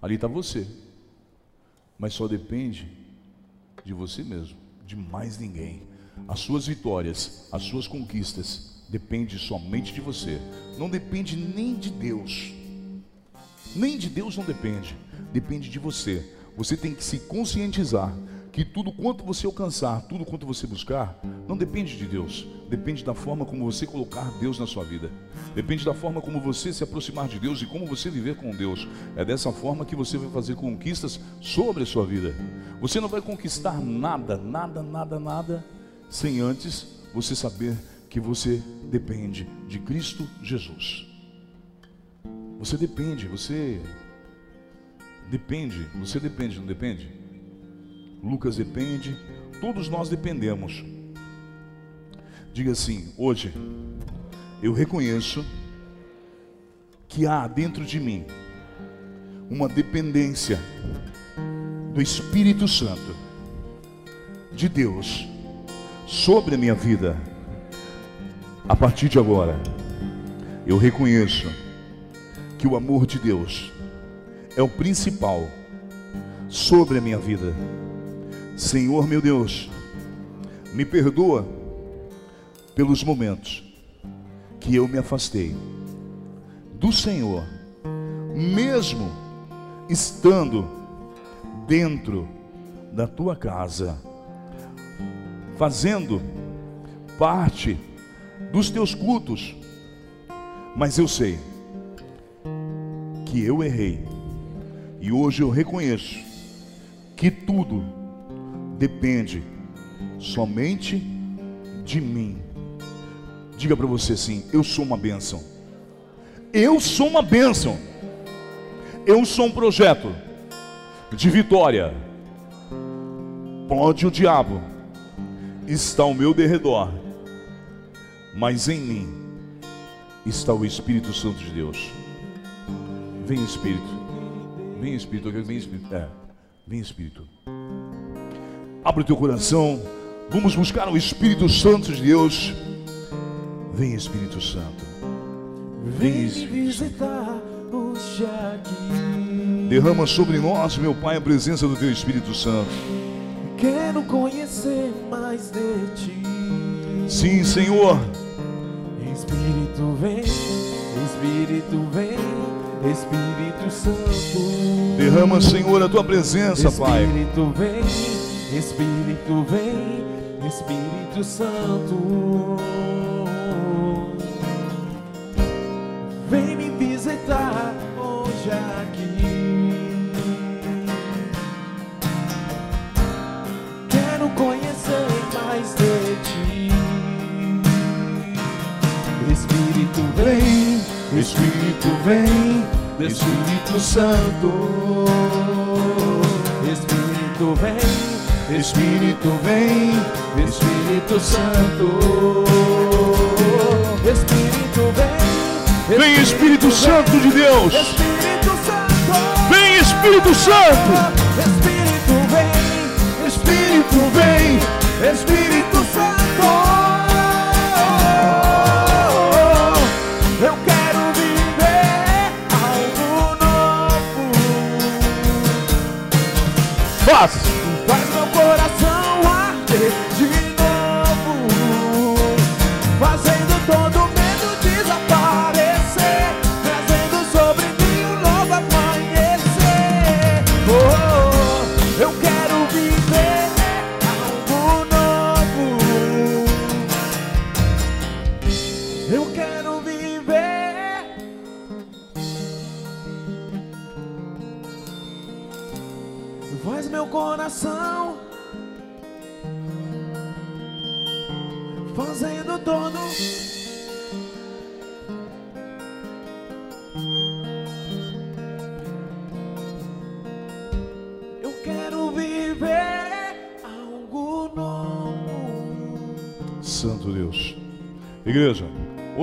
Ali está você. Mas só depende de você mesmo, de mais ninguém. As suas vitórias, as suas conquistas depende somente de você. Não depende nem de Deus. Nem de Deus não depende, depende de você. Você tem que se conscientizar que tudo quanto você alcançar, tudo quanto você buscar, não depende de Deus, depende da forma como você colocar Deus na sua vida. Depende da forma como você se aproximar de Deus e como você viver com Deus. É dessa forma que você vai fazer conquistas sobre a sua vida. Você não vai conquistar nada, nada, nada, nada, sem antes você saber que você depende de Cristo Jesus. Você depende, você depende, você depende, não depende? Lucas depende, todos nós dependemos. Diga assim: hoje eu reconheço que há dentro de mim uma dependência do Espírito Santo, de Deus, sobre a minha vida. A partir de agora, eu reconheço que o amor de Deus é o principal sobre a minha vida. Senhor meu Deus, me perdoa pelos momentos que eu me afastei do Senhor, mesmo estando dentro da tua casa, fazendo parte dos teus cultos, mas eu sei que eu errei e hoje eu reconheço que tudo depende somente de mim. Diga para você assim: eu sou uma bênção. Eu sou uma bênção. Eu sou um projeto de vitória. Pode o diabo estar ao meu derredor, mas em mim está o Espírito Santo de Deus. Vem Espírito. Vem Espírito, vem Espírito. É, vem Espírito. Abre o teu coração. Vamos buscar o Espírito Santo de Deus. Vem Espírito Santo. Vem Espírito. aqui. Derrama sobre nós, meu Pai, a presença do teu Espírito Santo. Quero conhecer mais de ti. Sim, Senhor. Espírito vem, Espírito vem, Espírito Santo. Derrama, Senhor, a tua presença, Pai. Espírito vem, Espírito vem, Espírito Santo, vem me visitar Espírito Santo. Espírito vem, Espírito vem, Espírito Santo. Espírito vem, Vem Espírito Santo de Deus. Espírito Santo. Vem Espírito Santo. Espírito vem, Espírito vem, Espírito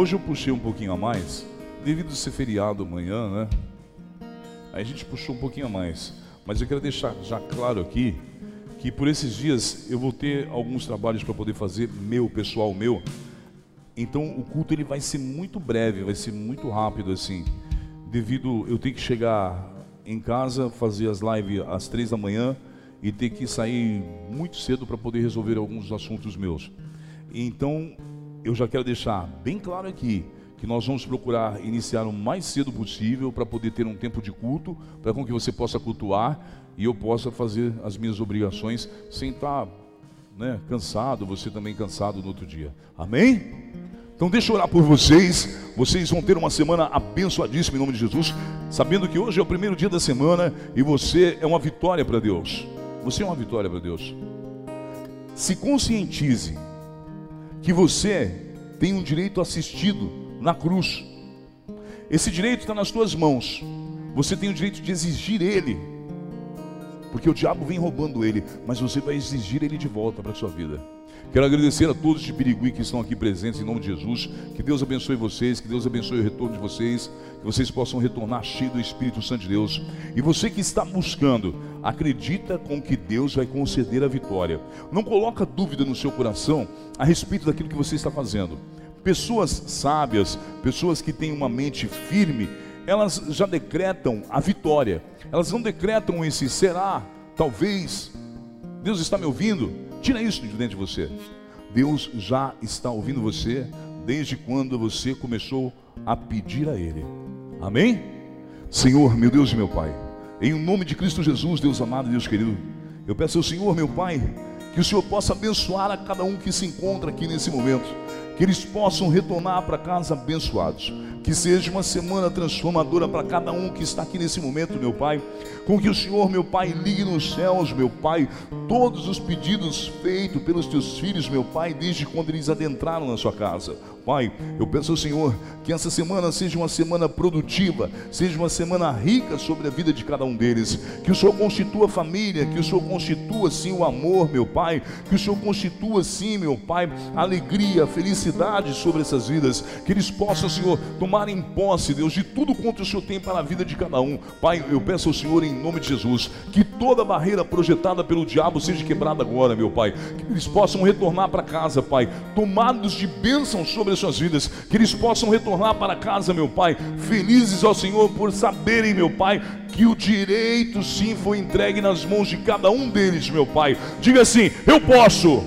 hoje eu puxei um pouquinho a mais, devido a ser feriado amanhã, né? Aí a gente puxou um pouquinho a mais. Mas eu quero deixar já claro aqui que por esses dias eu vou ter alguns trabalhos para poder fazer, meu, pessoal meu. Então o culto ele vai ser muito breve, vai ser muito rápido assim. Devido eu ter que chegar em casa, fazer as lives às três da manhã e ter que sair muito cedo para poder resolver alguns assuntos meus. Então, eu já quero deixar bem claro aqui que nós vamos procurar iniciar o mais cedo possível para poder ter um tempo de culto, para com que você possa cultuar e eu possa fazer as minhas obrigações sem estar né, cansado, você também cansado no outro dia. Amém? Então deixa eu orar por vocês. Vocês vão ter uma semana abençoadíssima em nome de Jesus, sabendo que hoje é o primeiro dia da semana e você é uma vitória para Deus. Você é uma vitória para Deus. Se conscientize que você tem um direito assistido na cruz. Esse direito está nas tuas mãos. Você tem o direito de exigir ele, porque o diabo vem roubando ele, mas você vai exigir ele de volta para a sua vida. Quero agradecer a todos de Birigui que estão aqui presentes em nome de Jesus. Que Deus abençoe vocês, que Deus abençoe o retorno de vocês, que vocês possam retornar cheio do Espírito Santo de Deus. E você que está buscando, acredita com que Deus vai conceder a vitória. Não coloca dúvida no seu coração a respeito daquilo que você está fazendo. Pessoas sábias, pessoas que têm uma mente firme, elas já decretam a vitória. Elas não decretam esse será, talvez. Deus está me ouvindo? Tira isso de dentro de você. Deus já está ouvindo você desde quando você começou a pedir a Ele. Amém? Senhor, meu Deus e meu Pai, em nome de Cristo Jesus, Deus amado, Deus querido, eu peço ao Senhor, meu Pai, que o Senhor possa abençoar a cada um que se encontra aqui nesse momento, que eles possam retornar para casa abençoados. Que seja uma semana transformadora para cada um que está aqui nesse momento, meu Pai. Com que o Senhor, meu Pai, ligue nos céus, meu Pai, todos os pedidos feitos pelos teus filhos, meu Pai, desde quando eles adentraram na sua casa. Pai, eu peço ao Senhor que essa semana seja uma semana produtiva, seja uma semana rica sobre a vida de cada um deles. Que o Senhor constitua a família, que o Senhor constitua sim o amor, meu Pai, que o Senhor constitua sim, meu Pai, a alegria, a felicidade sobre essas vidas. Que eles possam, Senhor, tomar em posse, Deus, de tudo quanto o Senhor tem para a vida de cada um. Pai, eu peço ao Senhor em nome de Jesus que toda barreira projetada pelo diabo seja quebrada agora, meu Pai. Que eles possam retornar para casa, Pai, tomados de bênção sobre as suas vidas. Que eles possam retornar para casa, meu Pai, felizes ao Senhor por saberem, meu Pai, que o direito sim foi entregue nas mãos de cada um deles, meu Pai. Diga assim: eu posso,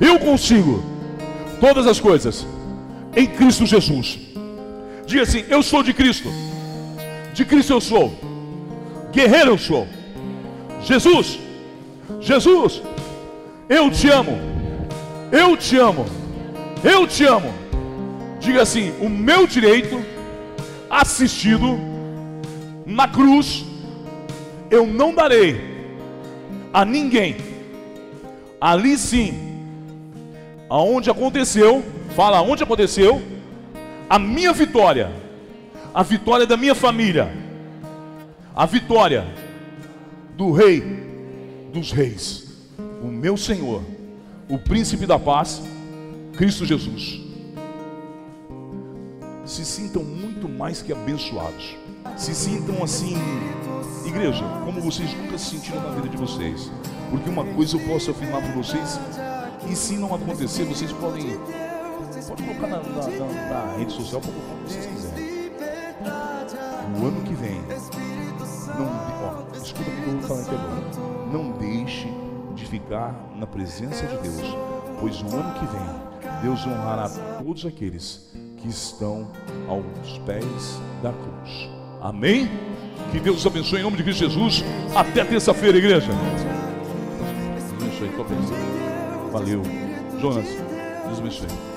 eu consigo todas as coisas em Cristo Jesus. Diga assim: eu sou de Cristo, de Cristo eu sou, guerreiro eu sou. Jesus, Jesus, eu te amo, Eu te amo. Eu te amo. Diga assim: o meu direito assistido na cruz, eu não darei a ninguém. Ali sim, aonde aconteceu, fala aonde aconteceu, a minha vitória, a vitória da minha família, a vitória do Rei dos Reis, o meu Senhor, o Príncipe da Paz, Cristo Jesus. Se sintam muito mais que abençoados. Se sintam assim, igreja, como vocês nunca se sentiram na vida de vocês. Porque uma coisa eu posso afirmar para vocês, e se não acontecer, vocês podem, pode colocar na, na, na, na rede social, pode colocar o que vocês quiserem. No ano que vem, não, ó, escuta o que eu vou falar aqui agora. Não deixe de ficar na presença de Deus, pois no ano que vem, Deus honrará todos aqueles que estão aos pés da cruz. Amém? Que Deus abençoe em nome de Cristo Jesus. Até terça-feira, igreja. Aí, Valeu. Jonas, Deus abençoe.